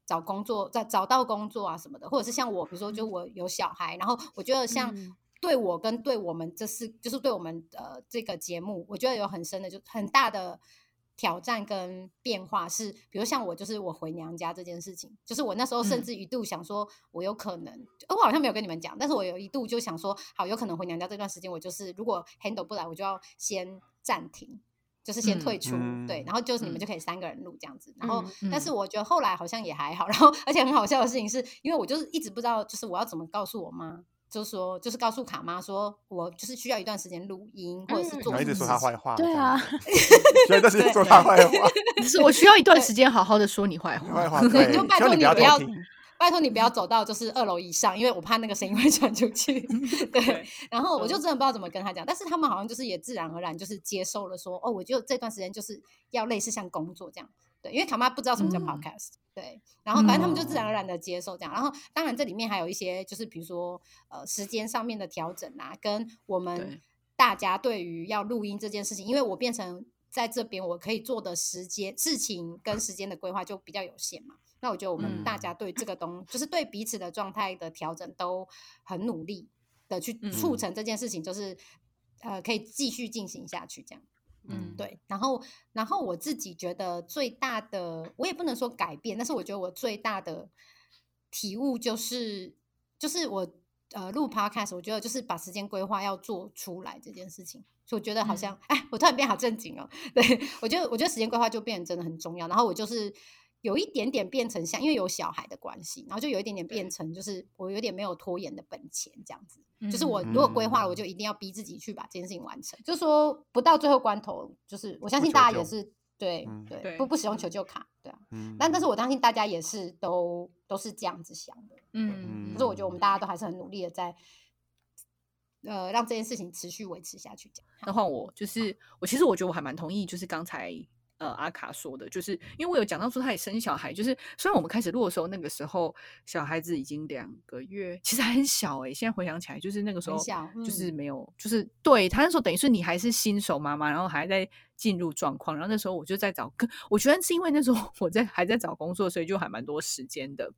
找工作，在找到工作啊什么的，或者是像我，比如说就我有小孩，然后我觉得像嗯对我跟对我们这是就是对我们呃这个节目，我觉得有很深的就很大的挑战跟变化是，比如像我就是我回娘家这件事情，就是我那时候甚嗯。至一度想说，我有可能，呃我好像没有跟你们讲，但是我有一度就想说，好，有可能回娘家这段时间，我就是如果 handle 不来，我就要先暂停。就是先退嗯出，对，嗯然后就是你们嗯。就可以三个人录这样子，然后，嗯但是我觉得后来好像也还好，然后 而且很好笑的事情是，因为我就是一直不知道，就是我要怎么告诉我妈，就是说，就是告诉卡妈说，我就是需要一段时间录音，或者是嗯做一直说他坏话。对啊，所以但是说他坏话，是我需要一段时间好好的说你坏话。坏话。就拜希望你不要托你不要。拜托你不要走到就是二楼以上，因为我怕那个声音会传出去。对对，然后我就嗯真的不知道怎么跟他讲，但是他们好像就是也自然而然就是接受了说，哦，我就这段时间就是要类似像工作这样。对，因为卡妈不知道什么叫嗯。podcast，、对，然后反正他们就自然哦而然的接受这样，然后当然这里面还有一些就是比如说呃时间上面的调整啊，跟我们大家对于要录音这件事情，因为我变成在这边我可以做的时间事情跟时间的规划就比较有限嘛，那我觉得我们大嗯。家对这个东，就是对彼此的状态的调整都很努力的去嗯。促成这件事情，就是呃可以继续进行下去这样。嗯，对，然后，然后我自己觉得最大的，我也不能说改变，但是我觉得我最大的体悟就是，就是我呃录 podcast，我觉得就是把时间规划要做出来这件事情，所以我觉得好像，哎、我突然变好正经哦。对我觉得，我觉得时间规划就变得真的很重要。然后我就是有一点点变成像，因为有小孩的关系，然后就有一点点变成，就是我有点没有拖延的本钱这样子。就是我如果规划了，我就一定要逼自己去把这件事情完成。就是说，不到最后关头，就是我相信大家也是对嗯对对不不使用求救卡，对啊。嗯但但是我相信大家也是都都是这样子想的。嗯，可是我觉得我们大家都还是很努力的在，呃，让这件事情持续维持下去。这样，那换我，就是我其实我觉得我还蛮同意，就是刚才呃阿卡说的，就是因为我有讲到说他也生小孩，就是虽然我们开始录的时候，那个时候小孩子已经两个月，其实还很小哎、现在回想起来，就是那个时候就是嗯没有，就是对他那时候等于是你还是新手妈妈，然后还在进入状况，然后那时候我就在找，跟我觉得是因为那时候我在还在找工作，所以就还蛮多时间的。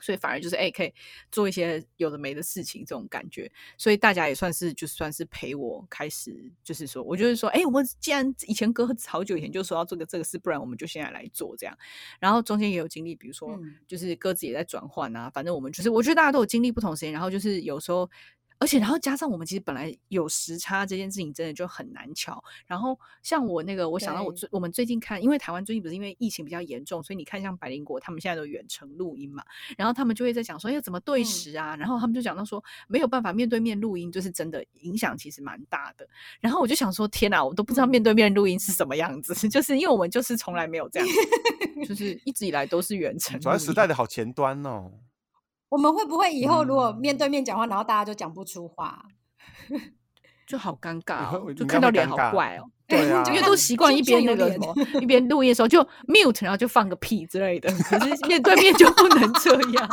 所以反而就是哎、可以做一些有的没的事情，这种感觉。所以大家也算是就算是陪我开始，就是说，我就是说，哎、我们既然以前哥好久以前就说要做个这个事，不然我们就现在来做这样。然后中间也有经历，比如说嗯就是鸽子也在转换啊，反正我们就是我觉得大家都有经历不同时间，然后就是有时候。而且，然后加上我们其实本来有时差这件事情，真的就很难瞧。然后像我那个，我想到我最我们最近看，因为台湾最近不是因为疫情比较严重，所以你看像百灵国他们现在都远程录音嘛，然后他们就会在讲说要怎么对嗯时啊，然后他们就讲到说没有办法面对面录音，就是真的影响其实蛮大的。然后我就想说，天哪，我都不知道面对面录音是什么样子，就是因为我们就是从来没有这样，就是一直以来都是远程录音。走在时代的好前端哦。我们会不会以后如果嗯面对面讲话，然后大家就讲不出话？就好尴尬、哦，就看到脸好怪哦。对啊 因为都习惯一边那个什么，一边录音的时候就 mute，然后就放个屁之类的，可是面对面就不能这样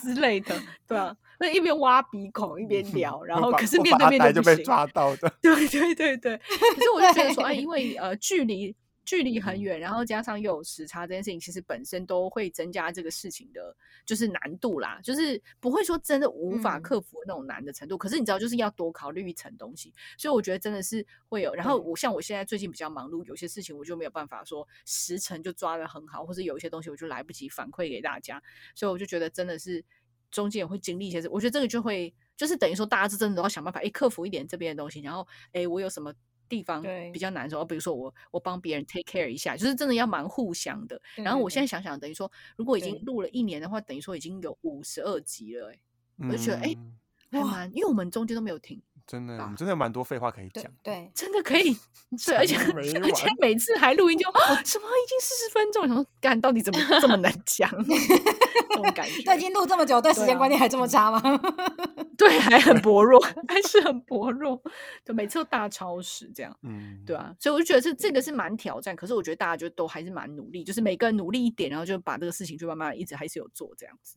之类的，对啊，那一边挖鼻孔一边聊，然后可是面对面呆就被。抓到的。对对对对，可是我就觉得说，哎，因为呃距离距离很远，然后加上又有时差这件事情，其实本身都会增加这个事情的，就是难度啦，就是不会说真的无法嗯克服那种难的程度。可是你知道，就是要多考虑一层东西，所以我觉得真的是会有。然后我像我现在最近比较忙碌，有些事情我就没有办法说时辰就抓的很好，或者有一些东西我就来不及反馈给大家，所以我就觉得真的是中间也会经历一些事，我觉得这个就会就是等于说大家是真的都要想办法，哎，克服一点这边的东西，然后哎，我有什么。地方对。比较难受，比如说我我帮别人 take care 一下，就是真的要蛮互相的。然后我现在想想，等于说如果已经录了一年的话，等于说已经有五十二集了、欸，我就觉得哎嗯。还蛮，因为我们中间都没有停，真的，真的有蛮多废话可以讲。对，真的可以，对，而且而且每次还录音就啊 什么已经四十分钟，我想说干到底怎么这么难 讲，这种感觉，都已经录这么久，对时间观念还这么差吗？对，还很薄弱，还是很薄弱，就，每次都大超时这样。嗯，对啊，所以我就觉得这这个是蛮挑战，可是我觉得大家就都还是蛮努力，就是每个人努力一点，然后就把这个事情就慢慢一直还是有做这样子。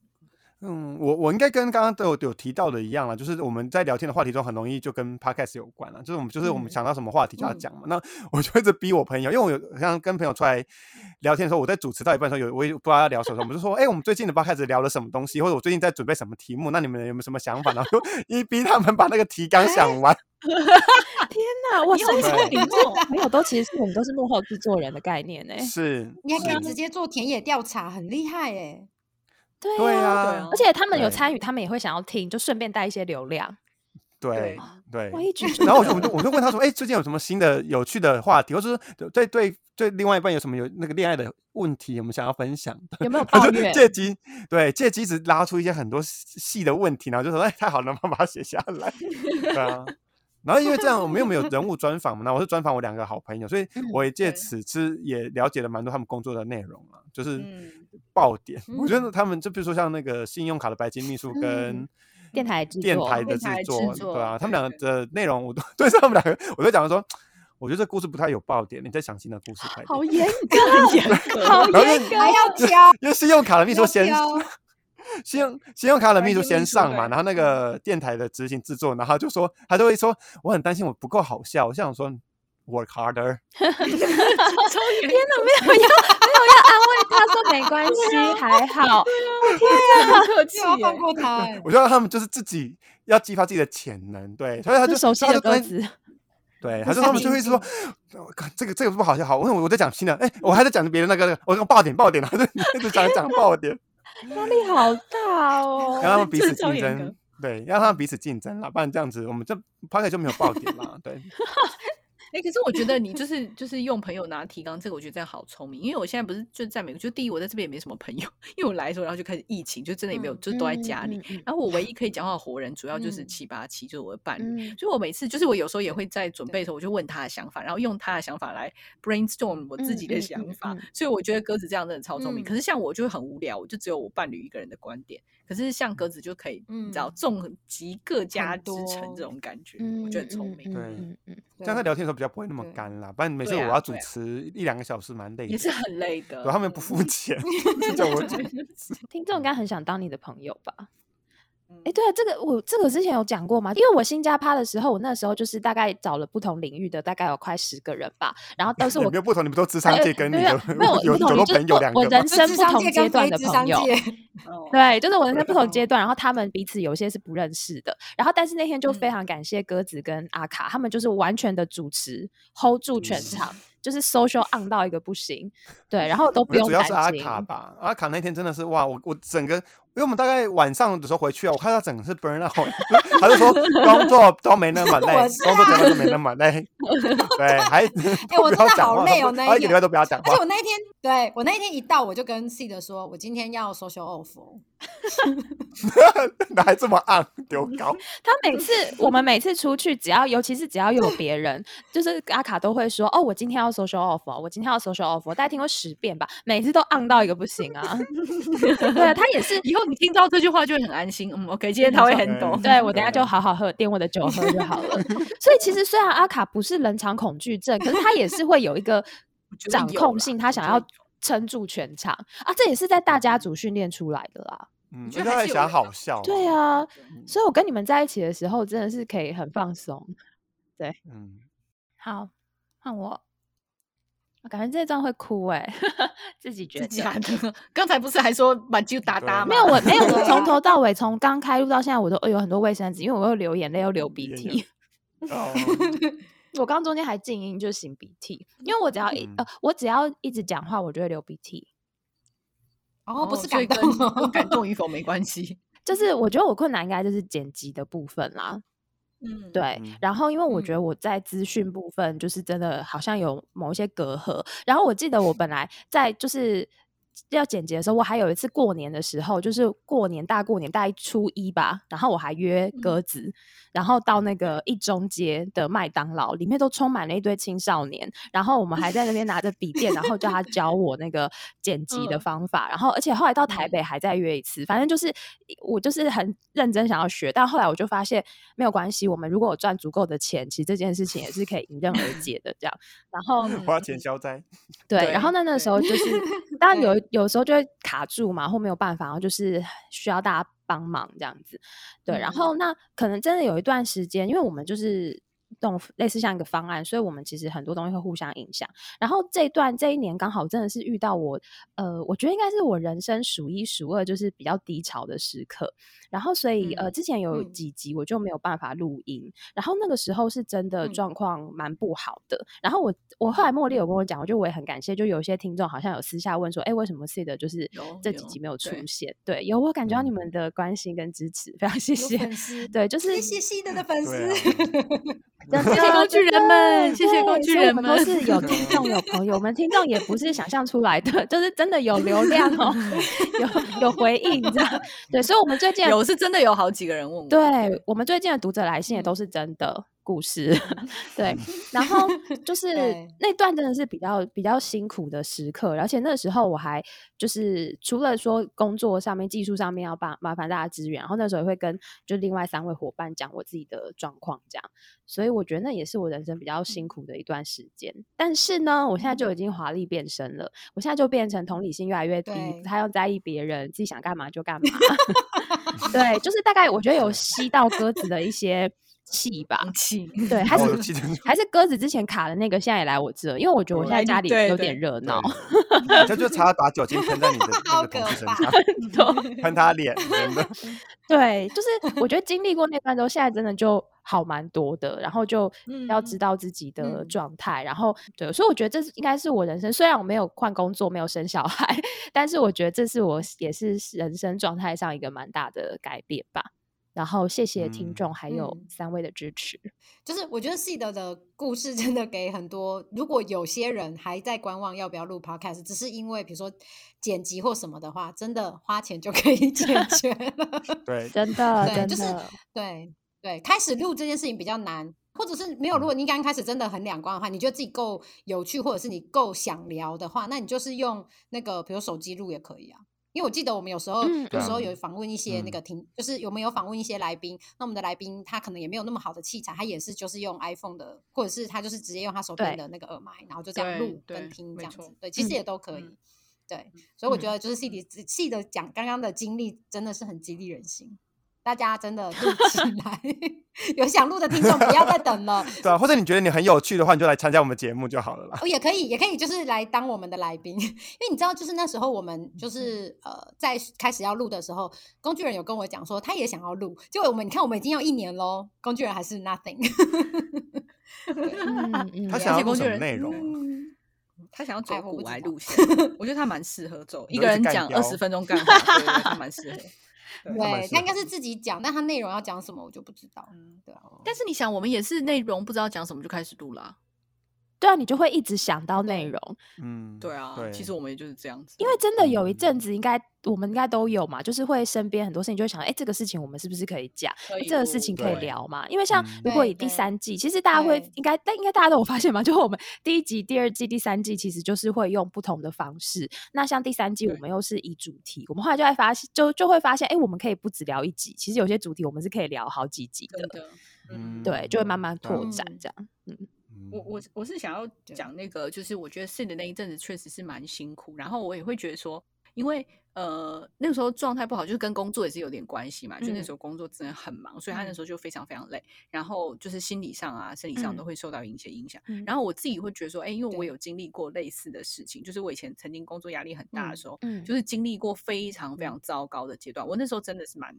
嗯，我我应该跟刚刚都有有提到的一样了，就是我们在聊天的话题中很容易就跟 podcast 有关了，就是我们就是我们嗯想到什么话题就要嗯讲嘛。那我就一直逼我朋友，因为我有像跟朋友出来聊天的时候，我在主持到一半的时候，有我也不知道要聊什么，我们就说，哎、我们最近的 podcast 聊了什么东西，或者我最近在准备什么题目，那你们有没有什么想法？然后就一逼他们把那个提纲想完。天哪，哇，你好所以聪你这朋友都其实是我们都是幕后制作人的概念呢。是，你还可以直接做田野调查，很厉害哎。对对啊，啊而且他们有对参与，他们也会想要听，就顺便带一些流量。对对对哇，。一举然后我就我就我就问他说，哎、最近有什么新的有趣的话题，或者是对对对另外一半有什么有那个恋爱的问题，有没有想要分享的？有没有他就抱怨？借机对借机一直拉出一些很多细细的问题，然后就说，哎，太好了，帮我把它写下来。对啊，然后因为这样，我们又没有 人物专访嘛，那我是专访我两个好朋友，所以我也借对此之也了解了蛮多他们工作的内容啊，就是嗯爆点。我觉得他们就比如说像那个信用卡的白金秘书跟电台制作电台的制作，对啊，他们两对个的内容我都 对他们两个，我就讲说，我觉得这故事不太有爆点，你再想新的故事快点。好严格，好严格，还要教，因为信用卡的秘书先挑信用信用卡的秘书先上嘛，然后那个电台的执行制作，然后就说他就会说我很担心我不够好笑，我想说 work harder，天哪，没有要没有要安慰他说没关系，还好。格，客气就要放耶。过 他、欸。我觉得他们就是自己要激发自己的潜能，对，所以他就是熟悉他就跟的歌词，对，他说他们就会说，这个这个不好笑，好，我我在讲新的，哎，我还在讲别的那个，我说爆点爆点，然后就一直讲讲爆点，压力好大哦。让他们彼此竞争，对，让他们彼此竞争啦，不然这样子我们这 p o c a 就没有爆点啦，对，哎、可是我觉得你就是就是用朋友拿提纲，这个我觉得这样好聪明。因为我现在不是就在美国，就第一我在这边也没什么朋友，因为我来的时候，然后就开始疫情，就真的也没有，嗯就都在家里。嗯，然后我唯一可以讲话的活人，主要就是嗯七八七，就是我的伴侣。嗯所以我每次就是我有时候也会在准备的时候，我就问他的想法，然后用他的想法来 brainstorm 我自己的想法。嗯嗯所以我觉得鸽子这样真的超聪明。嗯可是像我就会很无聊，我就只有我伴侣一个人的观点。可是像鸽子就可以，你知道嗯众集各家之多成这种感觉，嗯，我觉得很聪明。对嗯嗯这样在聊天的时候比较不会那么干啦，不然每次我要主持一两个小时，蛮累的，也是很累的。对，他们不付钱 就叫我主持，听众应该很想当你的朋友吧？嗯。哎，对啊，这个我这个之前有讲过嘛，因为我新加趴的时候，我那时候就是大概找了不同领域的，大概有快十个人吧，然后 都是我也没有不同，你们都智商呃界跟你没有的没有 有不同就是我朋友两个我人生智不同阶段的朋友，对，就是我人生不同阶段，然后他们彼此有些是不认识的，然后但是那天就非嗯。常感谢鸽子跟阿卡，他们就是完全的主持 hold 住全场，就是 social on 到一个不行，对，然后都不用担主要是阿。卡吧，阿卡那天真的是哇，我我整个，因为我们大概晚上的时候回去啊，我看他整个是 burn out，他就说工作都没那么累，工作真的都没那么累，对，还哎我真的好累哦那一天拜都不要讲话。而且，我那一天，对我那一天一到，我就跟 C 的说，我今天要 social off 哦。哪还这么暗丢高？他每次我们每次出去，只要尤其是只要有别人，就是阿卡都会说：“哦，我今天要 social off 哦，我今天要 social off。”我大概听过十遍吧，每次都 on 到一个不行啊。对啊，他也是。以后你听到这句话就会很安心。嗯，OK，今天他会很懂。对我等下对就好好喝点我的酒喝就好了。所以其实虽然阿卡不是冷场恐惧症，可是他也是会有一个掌控性，他想要撑住全场啊，这也是在大家族训练出来的啦。嗯，觉得还是有人好笑，对，啊，所以我跟你们在一起的时候，真的是可以很放松。对嗯，好，换我。我感觉这段会哭哎、自己觉得。假 的。刚才不是还说满就打打吗？没有，我 没有，我对从啊头到尾，从刚开录到现在，我都有很多卫生纸，因为我又流眼泪又流鼻涕。哦，我刚中间还静音，就是擤鼻涕，因为我只要一、嗯呃，我只要一直讲话，我就会流鼻涕。哦，不是感跟动跟感动与否没关系。就是我觉得我困难应该就是剪辑的部分啦，嗯，对，嗯然后因为我觉嗯得我在资讯部分就是真的好像有某一些隔阂，然后我记得我本来在就是要剪辑的时候，我还有一次过年的时候，就是过年大过年大概初一吧，然后我还约鸽子，然后到那个一中街的麦当劳，里面都充满了一堆青少年，然后我们还在那边拿着笔电，然后叫他教我那个剪辑的嗯。方法，然后而且后来到台北还再约一次，反正就是我就是很认真想要学，但后来我就发现没有关系，我们如果有赚足够的钱，其实这件事情也是可以迎刃而解的这样，然后。花钱消灾，对，对然后那那时候就是，当然有对有时候就会卡住嘛，或没有办法，然后就是需要大家帮忙这样子。对，然嗯后那可能真的有一段时间，因为我们就是动类似像一个方案，所以我们其实很多东西会互相影响。然后这一段这一年刚好真的是遇到我，呃，我觉得应该是我人生数一数二就是比较低潮的时刻。然后所以、呃，嗯之前有嗯几集我就没有办法录音，然后那个时候是真的嗯状况蛮不好的。然后我我后来茉莉有跟我讲，我觉得我也很感谢，就有一些听众好像有私下问说，哎，为什么 C 的就是有这几集没有出对现？对，有我感觉到你嗯们的关心跟支持，非常谢有谢。粉丝，对，就是谢谢 C 的的粉丝。真谢谢的工具人们谢谢对工具所以我们都是有听众有朋友，我们听众也不是想象出来的，就是真的有流量哦，有有回应你知道。对，所以我们最近有是真的有好几个人问我，对我们最近的读者来信也嗯都是真的，故事。对，然后就 是那段真的是比较比较辛苦的时刻，而且那时候我还就是除了说工作上面、技术上面要帮麻烦大家支援，然后那时候也会跟就另外三位伙伴讲我自己的状况，这样。所以我觉得那也是我人生比较辛苦的一段时间。但是呢，我现在就已经华丽变身了，我现在就变成同理心越来越低，对不太要在意别人，自己想干嘛就干嘛。对，就是大概我觉得有吸到鸽子的一些气吧。气，对，还哦是还是鸽子之前卡的那个，现在也来我这，因为我觉得我现在家里有点热闹。他，就差把酒精喷在你的 那好个同事身上，喷他脸，真的。对，就是我觉得经历过那段之后，现在真的就好蛮多的，然后就要知嗯道自己的嗯状态，然后对，所以我觉得这是应该是我人生，虽然我没有换工作，没有生小孩，但是我觉得这是我也是人生状态上一个蛮大的改变吧。然后谢谢听嗯众还有嗯三位的支持。就是我觉得 Seed 的故事真的给很多，如果有些人还在观望要不要录 Podcast，只是因为比如说剪辑或什么的话，真的花钱就可以 解决了。对，真的，对，真就是，对对，开始录这件事情比较难，或者是没有。如果你刚开始真的很两光的话，你觉得自己够有趣，或者是你够想聊的话，那你就是用那个比如手机录也可以啊。因为我记得我们有时候、嗯有时候嗯有访问一些那嗯个听，就是有没有访问一些来宾，那我们的来宾他可能也没有那么好的器材，他也是就是用 iPhone 的，或者是他就是直接用他手边的那个耳麦，然后就这样对录跟听这样子。对，其实嗯也都可以。嗯对，所以我觉嗯得就是细的细的讲刚刚的经历，真的是很激励人心。大家真的录起来，有想录的听众不要再等了。对啊，或者你觉得你很有趣的话，你就来参加我们节目就好了啦。哦，也可以，也可以，就是来当我们的来宾，因为你知道，就是那时候我们就是呃，在开始要录的时候，工具人有跟我讲说，他也想要录，结果我们你看，我们已经要一年喽，工具人还是 nothing。嗯嗯他想要录什么而且工具人内容啊？嗯他想要走哎我路线，我觉得他蛮适合走，一个人讲二十分钟干话，对对对，他蛮适合。对他应该是自己讲，但他内容要讲什么我就不知道。嗯对啊，但是你想，我们也是内容不知道讲什么就开始录啦。对啊，你就会一直想到内容，嗯，对啊，对，其实我们也就是这样子。因为真的有一阵嗯子，应该我们应该都有嘛，就是会身边很多事情就会想，哎，这个事情我们是不是可以讲？这个事情可以聊嘛？因为像如果以第三季，其实大家会对应该，但应该大家都有发现嘛，就是我们第一集、第二季、第三季其实就是会用不同的方式。那像第三季，我对们又是以主题，我们后来就会发现，就就会发现，哎，我们可以不只聊一集，其实有些主题我们是可以聊好几集的，嗯，对，就会慢慢拓嗯展这样。嗯，嗯我我我是想要讲那个，就是我觉得是的那一阵子确实是蛮辛苦，然后我也会觉得说，因为呃那个时候状态不好，就是跟工作也是有点关系嘛，就那嗯。时候工作真的很忙，所以他那嗯。时候就非常非常累，然后就是心理上啊、生理上都嗯。会受到一些影响。嗯。然后我自己会觉得说，哎，因为我有经历过类似的事情，就是我以前曾经工作压力很大的嗯时候，嗯。就是经历过非常非常糟糕的阶段，我那时候真的是蛮。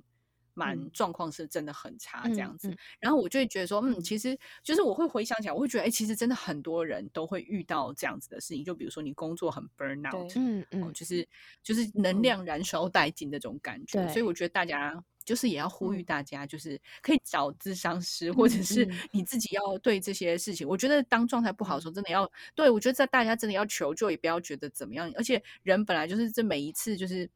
蛮嗯状况是真的很差这嗯样子，嗯然后我就会觉得说，嗯，其实就是我会回想起来，我会觉得，哎、其实真的很多人都会遇到这样子的事情。就比如说你工作很 burn out，嗯嗯，哦就是就是能嗯量燃烧殆尽那种感觉。所以我觉得大家就是也要呼吁嗯大家，就是可以找咨商师，或者嗯是嗯你自己要对这些事情，我觉得当状态不好的时候，真的要对我觉得在大家真的要求救，也不要觉得怎么样。而且人本来就是这每一次就是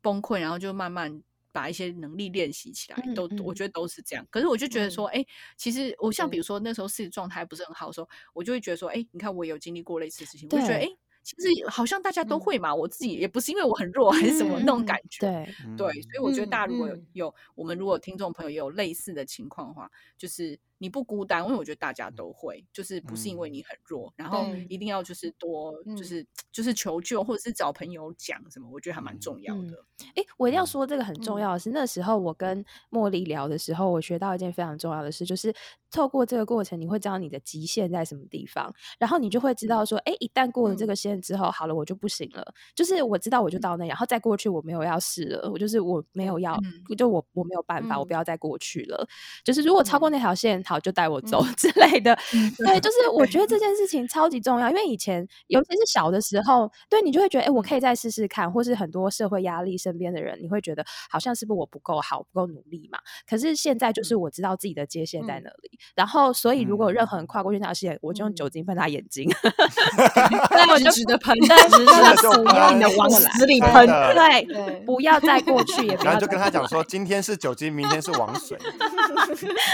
崩溃，然后就慢慢。把一些能力练习起来，嗯都嗯。我觉得都是这样。可是我就觉得说，哎、其实我像比如说那时候自己状态不是很好的时候，我就会觉得说，哎、你看我也有经历过类似的事情，我就觉得，哎、对其实好像大家都嗯。会嘛，我自己也不是因为我很弱 还是什么、那种嗯感觉。对，对，所以我觉得嗯大家如果有我们如果听众朋友也有类似的情况的话，就是你不孤单，因为我觉得大家都会，就是不是因为嗯你很弱，然后一定要就是多就嗯。是、就是求救或者是找朋友讲什么，我觉得还蛮嗯重要嗯的。哎，我一定要嗯。说这个很重嗯。要的是，那时候我跟茉莉聊的时候，我学到一件非常重要的事，就是透过这个过程，你会知道你的极限在什么地方，然后你就会知道说，哎，一旦过了这嗯。个线之后，好了，我就不行了，就是我知道我就到那，然后再过去我没有要试了，我就是我没有要，嗯。就我我没有办法，我嗯。不要再过去了。就是如果超过嗯。那条线，好就带我走 之类的。对，就是我觉得这件事情超级重要，因为以前尤其是小的时候，对你就会觉得，哎，我可以再试试看，或是很多社会压力，身边的人，你会觉得好像是不是我不够好，不够努力嘛？可是现在就是我知道自己的界限在嗯哪里，然后所以如果有任何人嗯跨过去那条线，我就用酒嗯精喷他眼睛，那，我就值得喷，对直真的的死就喷硬的往死里喷。对，对不要再过去，也 不要然后就跟他讲说，今天是酒精，明天是王水。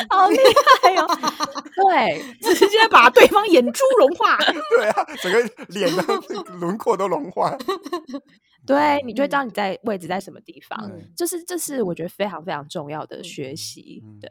好厉害。快哦！对，直接把对方眼珠融化。对啊，整个脸的 轮廓都融化。对你就会知道你在位置在什么地方，对就是这是我觉得非常非常重要的学习。嗯对，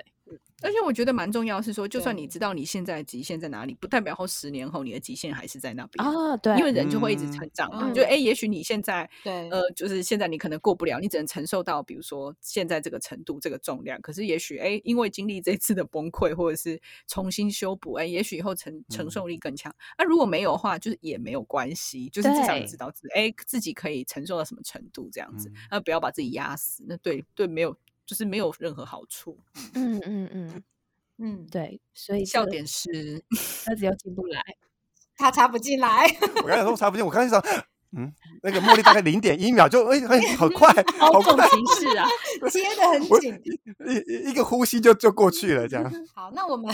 而且我觉得蛮重要的是说，就算你知道你现在的极限在哪里，不代表后十年后你的极限还是在那边。啊，对，因为人就会一直成长嘛，嗯就哎、诶也许你现在对呃，就是现在你可能过不了，你只能承受到，比如说现在这个程度、这个重量。可是也许哎、诶因为经历这次的崩溃，或者是重新修补，哎、也许以后承承受力更强。那、如果没有的话，就是也没有关系，就是至少你知道自哎、自己可以承受到什么程度这样子嗯，那、不要把自己压死，那对对没有就是没有任何好处。嗯。嗯嗯，嗯，对，所以笑点是车子又进不来，他插不进来，我刚才说插不进，我刚才想，嗯，那个茉莉大概零点一秒就，哎、哎，好快，好高重快，形式啊，接的很 紧。一一一个呼吸就就过去了，这样。好，那我们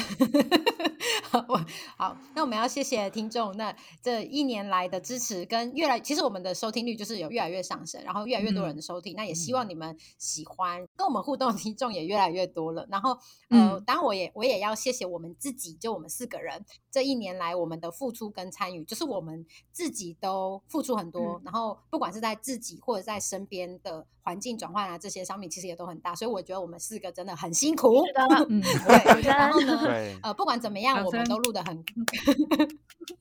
好，我好，那我们要谢谢听众，那这一年来的支持跟越来，其实我们的收听率就是有越来越上升，然后越来越多人的收听，那也希望你们喜欢，跟我们互动的听众也越来越多了。然后呃，嗯当然我也我也要谢谢我们自己，就我们四个人这一年来我们的付出跟参与，就是我们自己都付出很多，然后不管是在自己或者在身边的环境转换啊这些商品，其实也都很大，所以我觉得我们四个真的很辛苦。是的，嗯，对，然后呢，呃，不管怎么样，我们都录的很，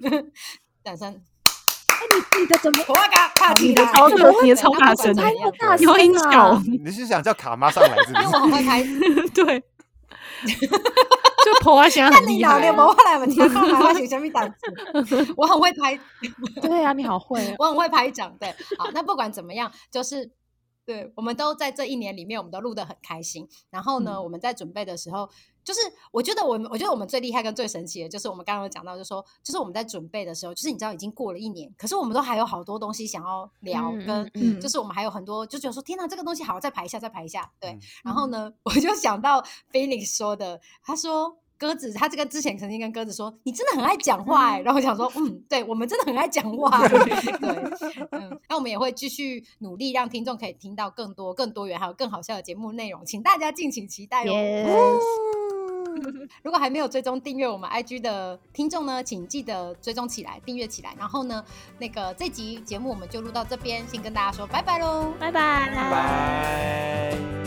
掌声。你你的怎么？我要嘎帕你提啦，的你的超大声的那不管怎么样大有音你是想叫卡妈上来是不因为 我很会开，对，就婆啊，现在很厉害你老练，啊。我后来我们听到我写什么档次，我很会拍，对啊，你好会哦，我很会拍掌。对，好，那不管怎么样，就是对，我们都在这一年里面，我们都录得很开心。然后呢，嗯我们在准备的时候，就是我觉得我们，我觉得我们最厉害跟最神奇的，就是我们刚刚有讲到，就是说，就是我们在准备的时候，就是你知道已经过了一年，可是我们都还有好多东西想要聊，嗯跟、就是我们还有很多，就觉得说，天哪，这个东西好，再排一下，再排一下。对，嗯然后呢，我就想到 Phoenix 说的，他说。鸽子，他这个之前曾经跟鸽子说：“你真的很爱讲话、欸。”然后我想说：“嗯，对我们真的很爱讲话。”对，嗯，那我们也会继续努力，让听众可以听到更多、更多元还有更好笑的节目内容，请大家敬请期待哦。Yes 如果还没有追踪订阅我们 IG 的听众呢，请记得追踪起来，订阅起来。然后呢，那个这集节目我们就录到这边，先跟大家说拜拜喽。拜拜，拜拜。